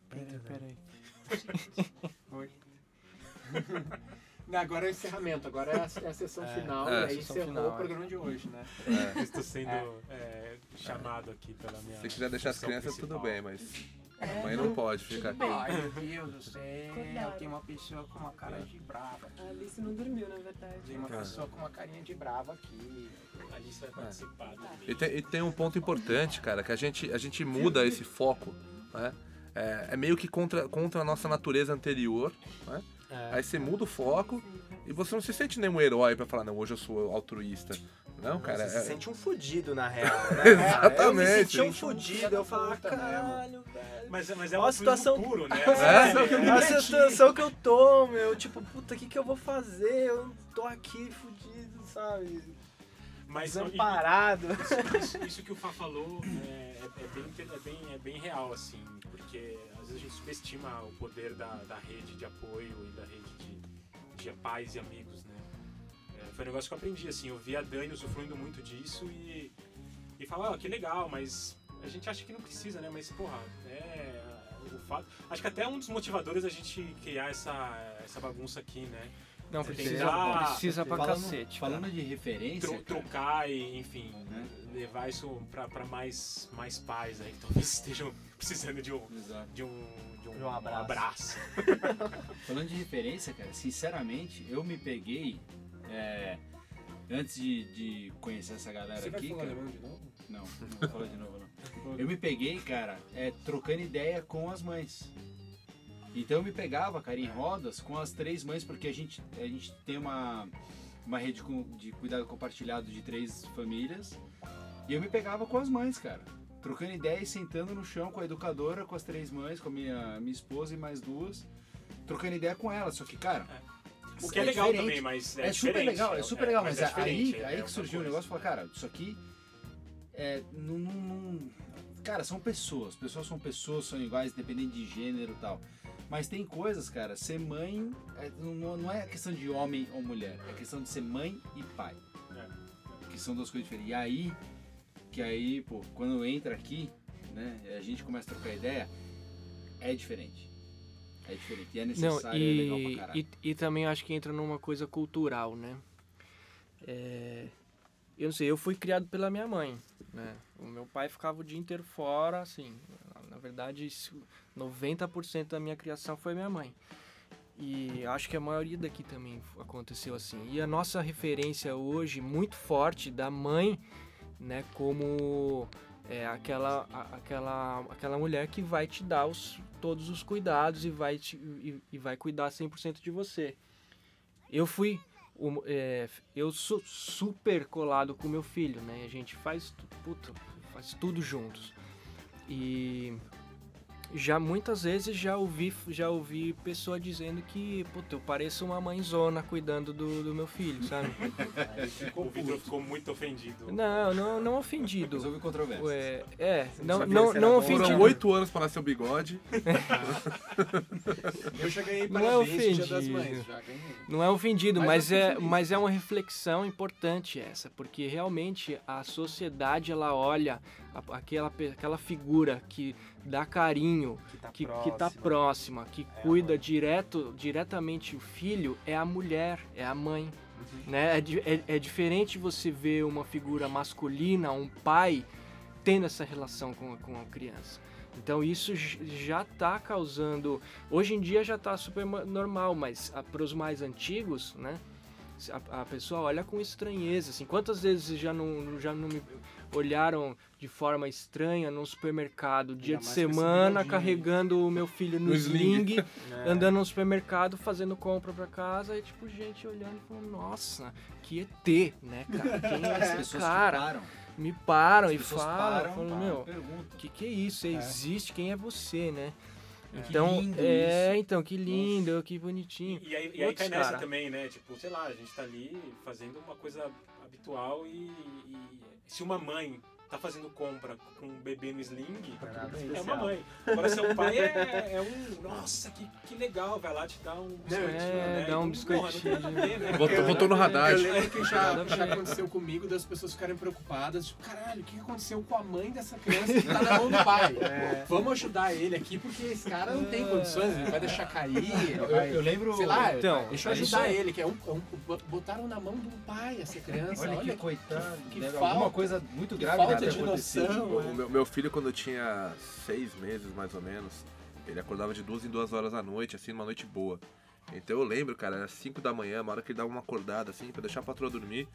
S5: Peraí, peraí.
S7: Não, agora é o encerramento, agora é a, é a sessão
S1: É,
S7: final,
S4: é,
S7: e aí encerrou
S5: final,
S7: o
S5: é.
S7: programa de hoje, né?
S4: é,
S3: Eu estou sendo é, chamado aqui pela minha.
S4: se quiser deixar as crianças,
S3: principal.
S4: tudo bem, mas a mãe não pode ficar aqui.
S8: Ai, meu Deus do céu,
S9: Cuidado.
S8: tem uma pessoa com uma cara de brava.
S9: A Alice não dormiu, na verdade.
S8: Tem uma
S4: Ah.
S8: pessoa com uma carinha de brava aqui.
S3: A Alice vai participar. do
S4: E tem, e tem um ponto importante, cara, que a gente, a gente muda esse foco, né? É, é meio que contra, contra a nossa natureza anterior, né? Aí você muda o foco e você não se sente nenhum herói pra falar, não, hoje eu sou altruísta. Não, cara,
S1: você
S4: é-
S1: se sente um fudido, na real, né?
S4: Exatamente.
S1: Eu me sentia um
S7: Sente um
S1: fudido, eu falava,
S7: puta mesmo.
S1: caralho, velho.
S3: Mas, mas é uma
S1: a situação-
S3: puro, né?
S4: É,
S1: A situação que eu tô, meu, tipo, puta, o que que eu vou fazer? Eu tô aqui fudido, sabe?
S3: Mas
S1: Desamparado.
S3: isso, isso- isso que o Fá falou é, é- é bem, é, bem, é bem real, assim, porque às vezes a gente subestima o poder da, da rede de apoio e da rede de, de pais e amigos, né? É, foi um negócio que eu aprendi, assim, eu vi a Dani usufruindo muito disso e, e falava, ah, que legal, mas a gente acha que não precisa, né? Mas, porra, é. O fato, acho que até um dos motivadores da gente criar essa, essa bagunça aqui, né?
S5: Não, precisa,
S3: dar-
S5: precisa pra
S6: falando,
S5: cacete.
S6: falando
S5: cara.
S6: de referência,
S3: Tro- trocar e, enfim,
S6: Né?
S3: levar isso pra, pra mais, mais pais aí que talvez estejam precisando de um,
S6: Exato.
S3: de um, de um,
S1: De um abraço.
S3: abraço.
S6: Falando de referência, cara, sinceramente, eu me peguei é, antes de, de conhecer essa galera
S7: Você vai
S6: aqui,
S7: falar
S6: cara.
S7: de novo?
S6: Não, não vou falar de novo não. Eu me peguei, cara, é, trocando ideia com as mães. Então eu me pegava, cara, em rodas com as três mães, porque a gente, a gente tem uma, uma rede de cuidado compartilhado de três famílias. E eu me pegava com as mães, cara. Trocando ideia e sentando no chão com a educadora, com as três mães, com a minha, minha esposa e mais duas. Trocando ideia com elas. Só que, cara.
S3: O que é,
S6: é
S3: legal
S6: diferente.
S3: também, mas é,
S6: É, super legal, é super legal, mas,
S3: é
S6: aí,
S3: diferente,
S6: aí
S3: é
S6: que surgiu o
S3: coisa.
S6: negócio e falou, cara, isso aqui é. Não, não- não- Cara, são pessoas. Pessoas são pessoas, são iguais, independente de gênero e tal. Mas tem coisas, cara, ser mãe é, não, não é questão de homem ou mulher, é questão de ser mãe e pai. Que são duas coisas diferentes. E aí, que aí, pô, quando entra aqui, né, e a gente começa a trocar ideia, é diferente. É diferente. E é
S5: Não,
S6: necessário, é legal pra
S5: e,
S6: caralho.
S5: e, e também acho que entra numa coisa cultural, né? É, eu não sei, eu fui criado pela minha mãe, né? O meu pai ficava o dia inteiro fora, assim. Na verdade, isso- 90% da minha criação foi minha mãe. E acho que a maioria daqui também aconteceu assim. E a nossa referência hoje, muito forte da mãe, né? Como é aquela, aquela, aquela mulher que vai te dar os, todos os cuidados e vai, te, e, e vai cuidar 100% de você. Eu fui, o- é, eu sou super colado com meu filho, né? A gente faz, puta, faz tudo juntos. E já muitas vezes já ouvi, já ouvi pessoa dizendo que, puta, eu pareço uma mãezona cuidando do, do meu filho, sabe?
S3: O Vitor ficou muito ofendido.
S5: Não, não, não ofendido.
S6: Mas houve controvérsia.
S5: Ué, é, não, não, não ofendido.
S4: Foram oito anos pra nascer o bigode.
S7: Eu já ganhei
S5: Não é
S7: parabéns Dia das
S5: ofendido.
S7: Mães, já ganhei.
S5: Não é ofendido,
S7: Mas
S5: mas, é, mas é uma reflexão importante essa, porque realmente a sociedade ela olha aquela, aquela figura que dá carinho,
S1: Que tá
S5: que,
S1: próxima.
S5: que tá próxima, que cuida direto, diretamente o filho, é a mulher, é a mãe. Né? É, é, é diferente você ver uma figura masculina, um pai, tendo essa relação com, a- com a criança. Então isso já está causando. Hoje em dia já está super ma- normal, mas para os mais antigos, né? A, a pessoa olha com estranheza. Assim, quantas vezes já não, já não me olharam de forma estranha no supermercado, dia de semana, carregando o meu filho no,
S4: No sling.
S5: sling,
S1: É.
S5: andando no supermercado, fazendo compra pra casa, e tipo, gente olhando e falando, nossa, que ET, né, cara? Quem é
S6: As
S5: esse
S6: pessoas
S5: cara?
S6: param.
S5: Me param
S6: As
S5: e falam,
S6: param,
S5: falam,
S6: param,
S5: meu,
S6: perguntam.
S5: que que é isso? Existe? Quem é você, né?
S6: Que
S5: Então,
S6: lindo
S5: é,
S6: isso.
S5: então, que lindo, que bonitinho.
S3: E aí, e aí cai nessa
S5: cara.
S3: também, né? Tipo, sei lá, a gente tá ali fazendo uma coisa habitual e, e se uma mãe tá fazendo compra com um bebê no sling,
S1: é
S3: é uma mãe. Agora seu pai é, é um. Nossa, que, que legal, vai lá te dar um biscoitinho.
S5: É,
S3: né?
S5: dá um
S3: Então, porra, ver, né?
S4: Botou, botou no radar.
S7: Eu lembro que já, já aconteceu comigo das pessoas ficarem preocupadas. Tipo, caralho, o que aconteceu com a mãe dessa criança que tá na mão do pai? Vamos ajudar ele aqui, porque esse cara não tem condições, ele vai deixar cair,
S6: Eu,
S7: vai...
S6: eu lembro.
S7: Sei lá,
S5: Então,
S7: deixa eu
S6: é
S7: ajudar
S6: isso.
S7: ele, que é um, é um- Botaram na mão do pai essa criança.
S6: Olha,
S7: Olha,
S6: que coitado.
S7: que
S6: deve-
S7: falta-
S6: alguma coisa muito
S7: que
S6: grave
S7: falta de noção.
S4: O meu, meu filho, quando tinha seis meses, mais ou menos, ele acordava de duas em duas horas da noite, assim, numa noite boa. Então eu lembro, cara, era 5 da manhã, uma hora que ele dava uma acordada, assim, pra deixar a patroa dormir,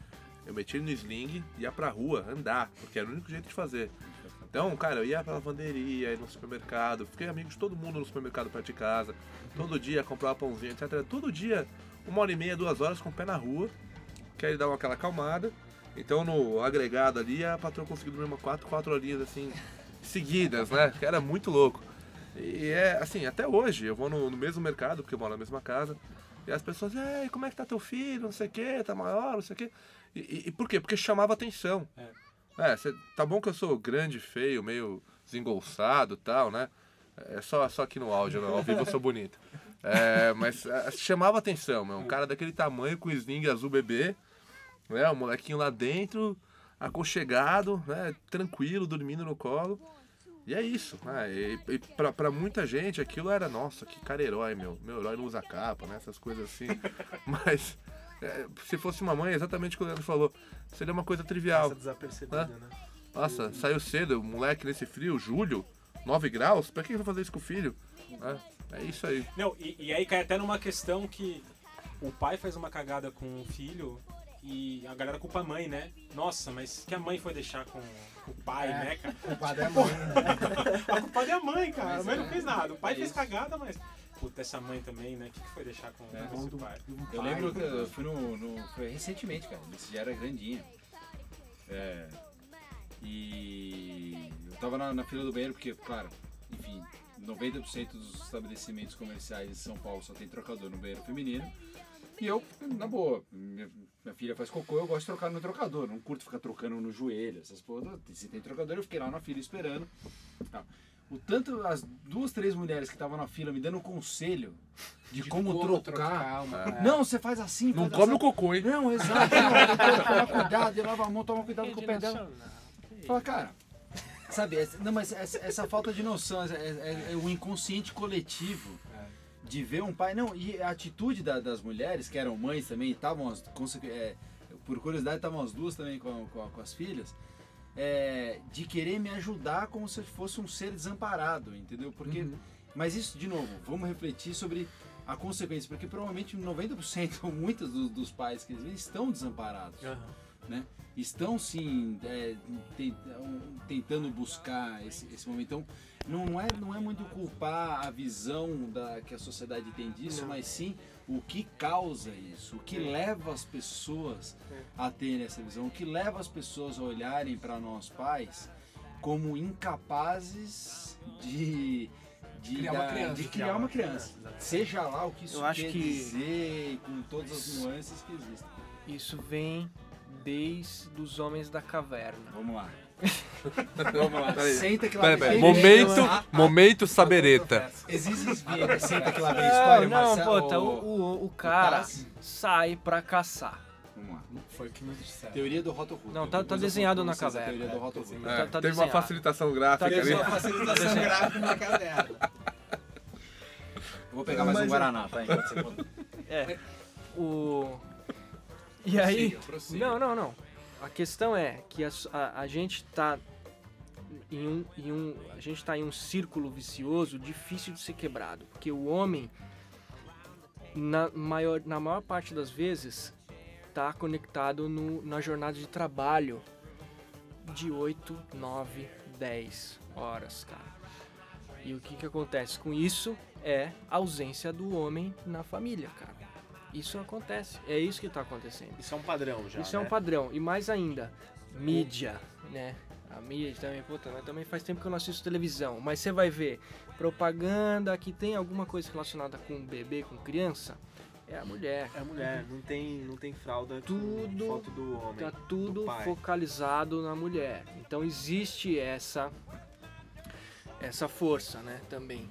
S4: eu metia ele no sling e ia pra rua, andar, porque era o único jeito de fazer. Então, cara, eu ia pra lavanderia, ia no supermercado, fiquei amigo de todo mundo no supermercado perto de casa, todo dia comprava pãozinho, etc. Todo dia, uma hora e meia, duas horas com o pé na rua, que aí ele dava aquela acalmada. Então no agregado ali a patroa conseguiu dormir umas quatro, quatro horinhas assim, seguidas, né? Que era muito louco. E é assim, até hoje, eu vou no, no mesmo mercado, porque eu moro na mesma casa, e as pessoas, ei, como é que tá teu filho? Não sei o que, tá maior, não sei o que. E, e- por quê? Porque chamava atenção. É, cê- tá bom que eu sou grande, feio, meio desengolçado e tal, né? É só, só aqui no áudio, né? ao vivo eu sou bonito. É, mas é, chamava atenção, meu. Um cara daquele tamanho com sling azul bebê, né? O molequinho lá dentro, aconchegado, né? Tranquilo, dormindo no colo. E é isso, né? E, e pra, pra muita gente aquilo era, nossa, que cara herói, meu. Meu herói não usa capa, né? Essas coisas assim. Mas é, se fosse uma mãe, exatamente o que o Leandro falou, seria uma coisa trivial.
S1: Passa desapercebida, né?
S4: Nossa, saiu cedo, o moleque nesse frio, julho, 9 graus, pra que vai fazer isso com o filho? É, é isso aí.
S3: Não, e, e aí cai até numa questão que o pai faz uma cagada com o filho e a galera culpa a mãe, né? Nossa, mas que a mãe foi deixar com, com o pai,
S7: É.
S3: né, cara?
S7: culpado é a mãe.
S3: A culpada é a mãe, cara. A mãe não fez nada. O pai
S6: É
S3: fez cagada, mas. Puta, essa mãe também, né? O que, que foi deixar com,
S6: É.
S3: com esse pai?
S6: Eu lembro que eu fui no. no foi recentemente, cara. Esse já era grandinho. É, E eu tava na, na fila do banheiro porque, claro, enfim, 90% dos estabelecimentos comerciais em São Paulo só tem trocador no banheiro feminino. E eu, na boa, minha, minha filha faz cocô, eu gosto de trocar no trocador. Não curto ficar trocando no joelho, essas porra. Se tem trocador, eu fiquei lá na fila esperando. Tal. O tanto, as duas, três mulheres que estavam na fila me dando um conselho de, como, trocar.
S7: uma-
S6: Não, você faz assim,
S4: Não
S6: faz
S4: come o
S6: assim.
S4: cocô, hein?
S6: Não, exato. Não, tomar cuidado, ele lava a mão, toma cuidado com o pé dela. Fala, cara, sabe, essa- não, mas essa, essa falta de noção, é, é- é o inconsciente coletivo de ver um pai. Não, e a atitude da- das mulheres, que eram mães também, estavam, é, por curiosidade, estavam as duas também com, com- com as filhas, é, de querer me ajudar como se fosse um ser desamparado, entendeu? Porque. Mas isso, de novo, vamos refletir sobre a consequência, porque provavelmente 90% ou muitos dos, dos pais que eles veem estão desamparados né? Estão sim é, ten- tentando buscar esse, esse momento. Então, não, não, é, não é muito culpar a visão da, que a sociedade tem disso, mas sim o que causa isso, o que leva as pessoas a terem essa visão, o que leva as pessoas a olharem para nós pais como incapazes de, de,
S7: Criar uma
S6: dar-
S7: criança.
S6: de criar uma criança. Seja lá o que isso
S5: Eu acho
S6: quer
S5: que-
S6: dizer, com todas as nuances que existem.
S5: Isso vem desde os homens da caverna.
S6: Vamos lá. Vamos lá.
S4: Peraí.
S6: Senta que lá
S4: Peraí,
S6: vem.
S4: peraí. Momento, momento sabereta.
S6: Existe vinheta, senta que lá vem história,
S5: não,
S6: Marcelo.
S5: pô, tá, o, o, o cara
S6: Taz?
S5: sai pra caçar.
S6: Vamos lá.
S7: Foi o que nos disseram.
S6: Teoria do Rotoruto.
S5: Não, tá- tá desenhado na caverna.
S6: Teoria do Rotoruto.
S4: É,
S5: Tá- tá
S4: teve uma
S5: desenhado.
S4: facilitação gráfica
S5: Tá
S4: ali.
S5: desenhado.
S2: facilitação gráfica na caverna.
S6: Eu vou pegar mais um Guaraná, tá? Enquanto você conta.
S5: É. O. E aí.
S7: Prossiga, prossiga.
S5: Não, não, não. A questão é que a, a, a gente tá em um, em um. A gente tá em um círculo vicioso difícil de ser quebrado. Porque o homem, na maior, na maior parte das vezes, tá conectado no, na jornada de trabalho de 8, 9, 10 horas, cara. E o que que acontece com isso é a ausência do homem na família, cara. Isso acontece, é isso que tá acontecendo.
S1: Isso é um padrão já.
S5: Isso é um
S1: né?
S5: padrão. E mais ainda, mídia, né? A mídia também, puta, mas também faz tempo que eu não assisto televisão. Mas você vai ver propaganda que tem alguma coisa relacionada com bebê, com criança, é a mulher.
S1: É a mulher, não tem, não tem fralda
S5: Tudo
S1: foto do homem.
S5: Tá tudo focalizado na mulher. Então existe essa essa força, né, também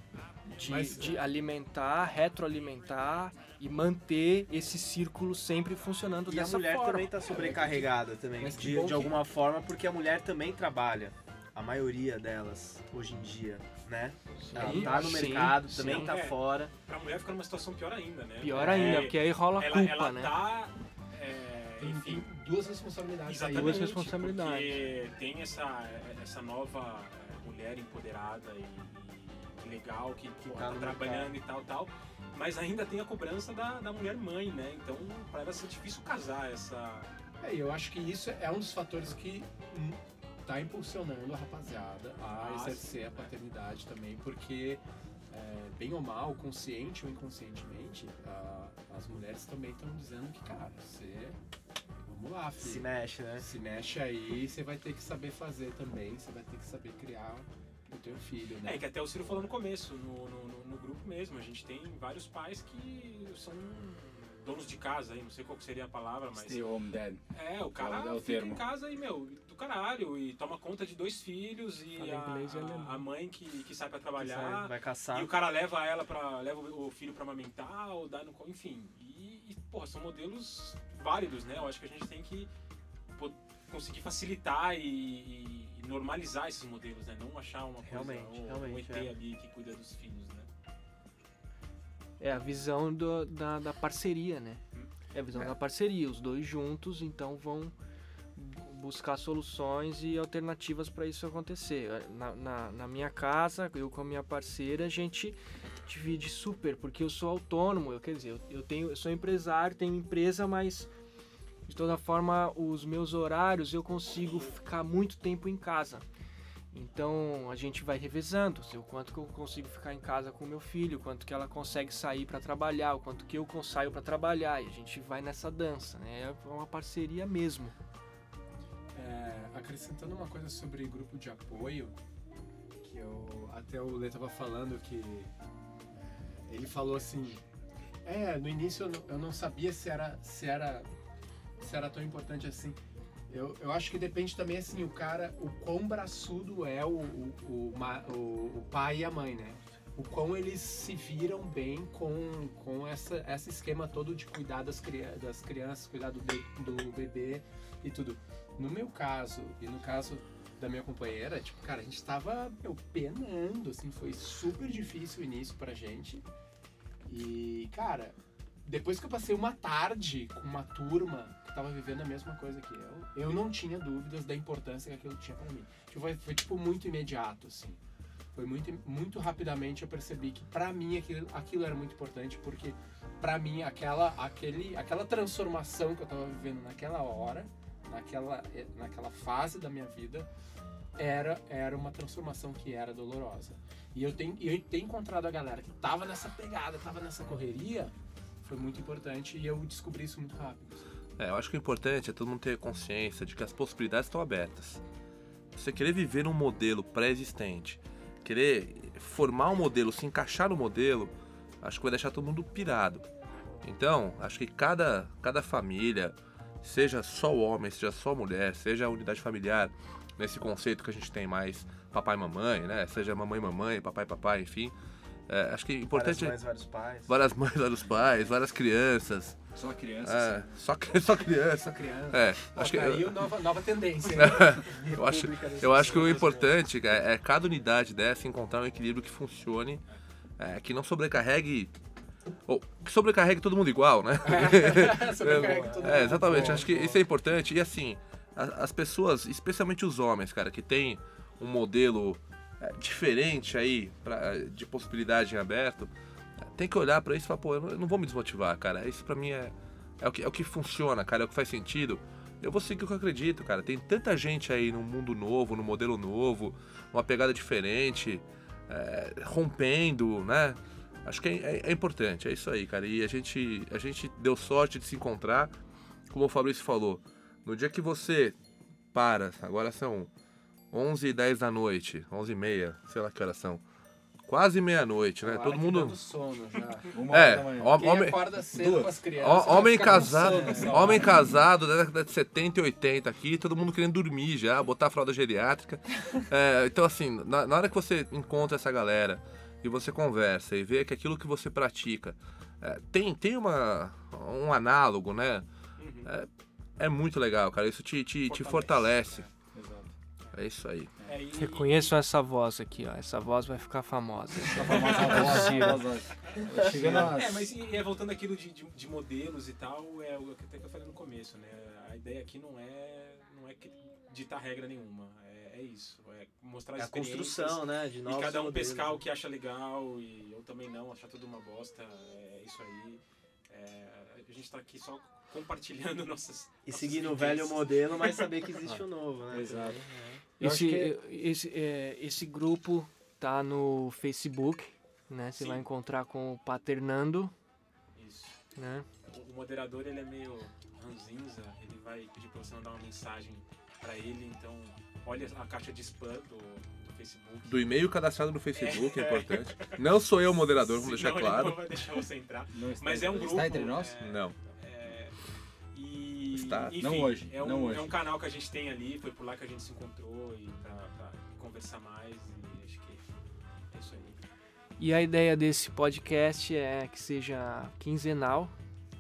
S5: de,
S7: Mas-
S5: de alimentar, retroalimentar e manter esse círculo sempre funcionando
S1: E a
S5: dessa
S1: mulher
S5: forma.
S1: também tá sobrecarregada também,
S7: Mas
S1: de, de
S7: que-
S1: alguma forma, porque a mulher também trabalha. A maioria delas, hoje em dia, né? Ela
S5: Sim,
S1: tá no
S5: sim,
S1: mercado,
S5: sim.
S1: também tá
S3: É.
S1: fora.
S3: Pra mulher fica numa situação pior ainda, né?
S5: Pior
S3: É,
S5: ainda, porque aí rola
S3: ela,
S5: culpa,
S3: ela
S5: né?
S3: tá. é,
S7: Tem,
S3: enfim,
S7: duas responsabilidades.
S3: Exatamente,
S5: duas responsabilidades.
S3: Porque tem essa, essa nova mulher empoderada e, e legal que, que
S1: tá
S3: tá trabalhando e tal, tal. Mas ainda tem a cobrança da, da mulher mãe, né? Então, pra ela ser difícil casar essa.
S7: É, eu acho que isso é um dos fatores que hum, tá impulsionando a rapaziada a
S3: Ah,
S7: exercer a paternidade também, porque é, bem ou mal, consciente ou inconscientemente, a- as mulheres também estão dizendo que, cara, você. Vamos lá, filho.
S1: Se mexe, né?
S7: Se mexe aí, você vai ter que saber fazer também, você vai ter que saber criar o teu filho, né?
S3: É, que até o Ciro falou no começo, no, no, no- no grupo mesmo. A gente tem vários pais que são donos de casa aí, não sei qual que seria a palavra, mas.
S6: Stay home dad.
S3: É, o cara
S6: É o
S3: fica
S6: termo.
S3: em casa e, meu, do caralho, e toma conta de dois filhos e a, a mãe que, que sai pra
S1: Sai,
S3: trabalhar.
S1: vai caçar.
S3: E o cara leva ela para leva o filho pra amamentar ou dá no co- enfim. E, e porra, são modelos válidos, né? Eu acho que a gente tem que pô, conseguir facilitar e- e normalizar esses modelos, né? Não achar uma coisa
S1: Realmente,
S3: um,
S1: realmente,
S3: um ET
S1: é.
S3: ali que cuida dos filhos, né?
S5: É a visão do- da, da parceria, né? É a visão da parceria. Os dois juntos, então, vão bu- buscar soluções e alternativas para isso acontecer. Na, na, na minha casa, eu com a minha parceira, a gente divide super, porque eu sou autônomo. Eu, quer dizer, eu, eu tenho, eu sou empresário, tenho empresa, mas de toda forma, os meus horários eu consigo ficar muito tempo em casa. Então a gente vai revezando, o quanto que eu consigo ficar em casa com meu filho, quanto que ela consegue sair para trabalhar, o quanto que eu saio para trabalhar e a gente vai nessa dança, né? É uma parceria mesmo.
S7: É, acrescentando uma coisa sobre grupo de apoio, que eu até o Lê tava falando que é, ele falou assim, é, no início eu não, eu não sabia se era se era se era tão importante assim. Eu, eu acho que depende também assim o cara, o quão braçudo é o, o, o, o- pai e a mãe, né? O quão eles se viram bem com, com essa, esse esquema todo de cuidar das, das crianças, cuidar do, do bebê e tudo. No meu caso, e no caso da minha companheira, tipo, cara, a gente tava, meu, penando, assim, foi super difícil o início pra gente. E, cara, depois que eu passei uma tarde com uma turma que tava vivendo a mesma coisa que eu, eu não tinha dúvidas da importância que aquilo tinha pra mim. Tipo, foi, foi, tipo, muito imediato, assim. Foi muito, muito rapidamente eu percebi que pra mim aquilo, aquilo era muito importante, porque pra mim aquela, aquele, aquela transformação que eu tava vivendo naquela hora, naquela, eh, naquela fase da minha vida, era, era uma transformação que era dolorosa. E eu tenho, eu tenho encontrado a galera que tava nessa pegada, tava nessa correria, foi muito importante e eu descobri isso muito rápido.
S4: É, eu acho que o importante é todo mundo ter consciência de que as possibilidades estão abertas. Você querer viver um modelo pré-existente, querer formar um modelo, se encaixar no modelo, acho que vai deixar todo mundo pirado. Então, acho que cada, cada família, seja só homem, seja só mulher, seja a unidade familiar, nesse conceito que a gente tem mais papai e mamãe, né? Seja mamãe e mamãe, papai e papai, enfim. É, acho que o importante
S1: Várias
S4: é
S1: mães, vários pais.
S4: várias mães, vários pais, várias crianças.
S6: Só crianças.
S4: É, só, só criança.
S7: criança.
S4: É,
S7: Ó,
S4: acho que,
S7: tá aí nova, nova tendência. né?
S4: eu, acho, eu acho que o importante é, é cada unidade dessa encontrar um equilíbrio que funcione, é, que não sobrecarregue. Ou que sobrecarregue todo mundo igual, né?
S7: Sobrecarrega todo
S4: É,
S7: mundo.
S4: exatamente.
S7: Boa,
S4: acho que
S7: boa.
S4: isso é importante. E assim, a- as pessoas, especialmente os homens, cara, que tem um modelo é, diferente aí pra, de possibilidade em aberto, é, tem que olhar pra isso e falar, pô, eu não, vou me desmotivar, cara. Isso pra mim é, é, o que, é o que funciona, cara, é o que faz sentido. Eu vou seguir o que eu acredito, cara. Tem tanta gente aí num mundo novo, num modelo novo, uma pegada diferente, é, rompendo, né? Acho que é, é- é importante, é isso aí, cara. E a gente, a gente deu sorte de se encontrar, como o Fabrício falou. No dia que você para, agora são 11 e 10 da noite, 11 e meia, sei lá que horas são. Quase meia-noite, né?
S7: Claro
S4: Todo mundo.
S7: dando sono já.
S6: Uma hora
S4: É, homem,
S7: crianças.
S4: Homem casado,
S7: sono
S4: homem casado da década de 70 e 80 aqui, todo mundo querendo dormir já, botar a fralda geriátrica. É, então, assim, na, na hora que você encontra essa galera e você conversa e vê que aquilo que você pratica é, tem, tem uma, um análogo, né? É, é muito legal, cara. Isso te, te, te fortalece. É isso aí.
S3: É, e-
S5: Reconheçam essa voz aqui, ó. Essa voz vai ficar famosa.
S6: Só pra matar a voz, às-
S3: É, mas e, é, voltando aquilo de, de, de modelos e tal, é o que até que eu falei no começo, né? A ideia aqui não é, não é ditar regra nenhuma. É, é isso. É mostrar
S1: É a construção, né? De
S3: E
S1: novos
S3: cada um
S1: modelos,
S3: pescar o que acha legal e eu também não, achar tudo uma bosta. É isso aí. É, a gente tá aqui só compartilhando nossas.
S1: E
S3: nossas
S1: no
S3: vivências.
S1: velho modelo, mas saber que existe o novo, né?
S6: Exato.
S5: Esse,
S7: que-
S5: esse, é, esse grupo tá no Facebook, né? Você
S3: Sim.
S5: vai encontrar com o Paternando,
S3: Isso.
S5: né?
S3: O, o moderador ele é meio ranzinza, ele vai pedir pra você mandar uma mensagem pra ele, então olha a caixa de spam do Facebook.
S4: Do e-mail cadastrado no Facebook, é importante. Não sou eu o moderador, vamos deixar claro.
S3: não vai deixar você entrar.
S6: Não está
S3: Mas é um grupo.
S6: Está entre nós?
S3: é,
S4: Não.
S3: É, e,
S4: Está.
S3: enfim,
S6: Não hoje,
S3: É um,
S6: não hoje.
S3: é um canal que a gente tem ali, foi por lá que a gente se encontrou e pra, pra conversar mais e acho que é isso aí.
S5: E a ideia desse podcast é que seja quinzenal,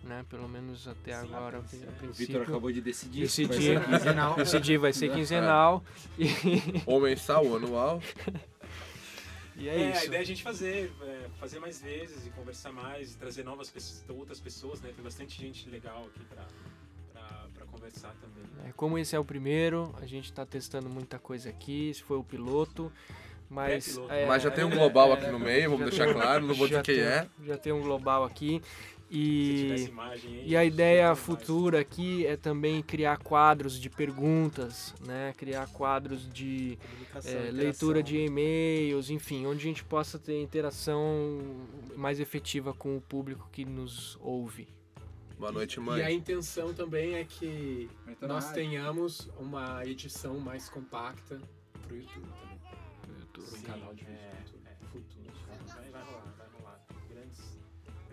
S5: né? Pelo menos até
S3: Sim,
S5: agora, a
S3: a
S5: a
S6: O Vitor acabou de decidir.
S5: Decidir.
S6: Vai ser quinzenal.
S5: Esse dia vai ser quinzenal. E,
S4: Ou mensal, ou anual.
S5: e é,
S3: É, a
S5: isso.
S3: ideia é a gente fazer, é, fazer mais vezes e conversar mais e trazer novas pessoas, outras pessoas, né? Tem bastante gente legal aqui pra, pra, pra conversar também.
S5: É, Como esse é o primeiro, a gente tá testando muita coisa aqui. Esse foi o piloto. Mas, é,
S4: Mas já tem um
S5: é,
S4: global
S5: é,
S4: aqui no meio, vamos deixar
S5: tem-
S4: claro, não vou dizer quem
S5: tem-
S4: é.
S5: Já tem um global aqui. E,
S3: imagem aí,
S5: e a ideia
S3: ia ter mais.
S5: futura aqui é também criar quadros de perguntas, né? Criar quadros de é, leitura de e-mails, enfim, onde a gente possa ter interação mais efetiva com o público que nos ouve.
S4: Boa noite,
S7: E a
S4: mãe.
S7: intenção também é que nós tenhamos uma edição mais compacta pro YouTube também. Pro
S3: Sim,
S7: canal de vídeo
S3: é,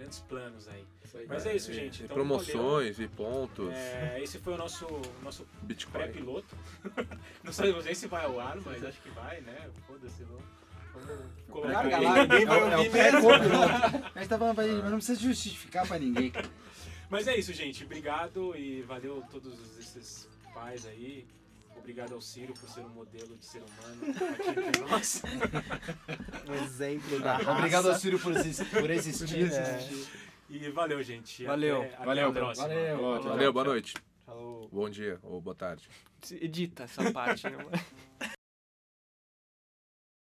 S3: grandes planos aí.
S7: Aí.
S3: Mas é isso, gente.
S4: Tem
S3: Então,
S4: promoções e pontos.
S3: É, esse foi o nosso, nosso
S4: Bitcoin.
S3: pré-piloto. não sabemos nem se vai ao ar, mas acho que vai, né? Foda-se, vamos, colocar
S6: lá,
S1: ninguém vai
S6: é é o
S1: ouvir.
S6: A gente tá falando pra gente, mas não precisa justificar pra ninguém.
S3: Mas é isso, gente. Obrigado e valeu todos esses pais aí. Obrigado ao Ciro por ser um modelo de ser humano aqui entre nós.
S1: Um exemplo da raça.
S6: Obrigado ao Círio por, existir, por existir.
S3: E valeu, gente.
S5: Valeu.
S3: Até, até
S6: Valeu,
S3: a próxima.
S6: valeu.
S3: Falou.
S4: Valeu, boa noite.
S1: Falou.
S4: Bom dia ou boa tarde.
S5: Edita essa parte, né, mano?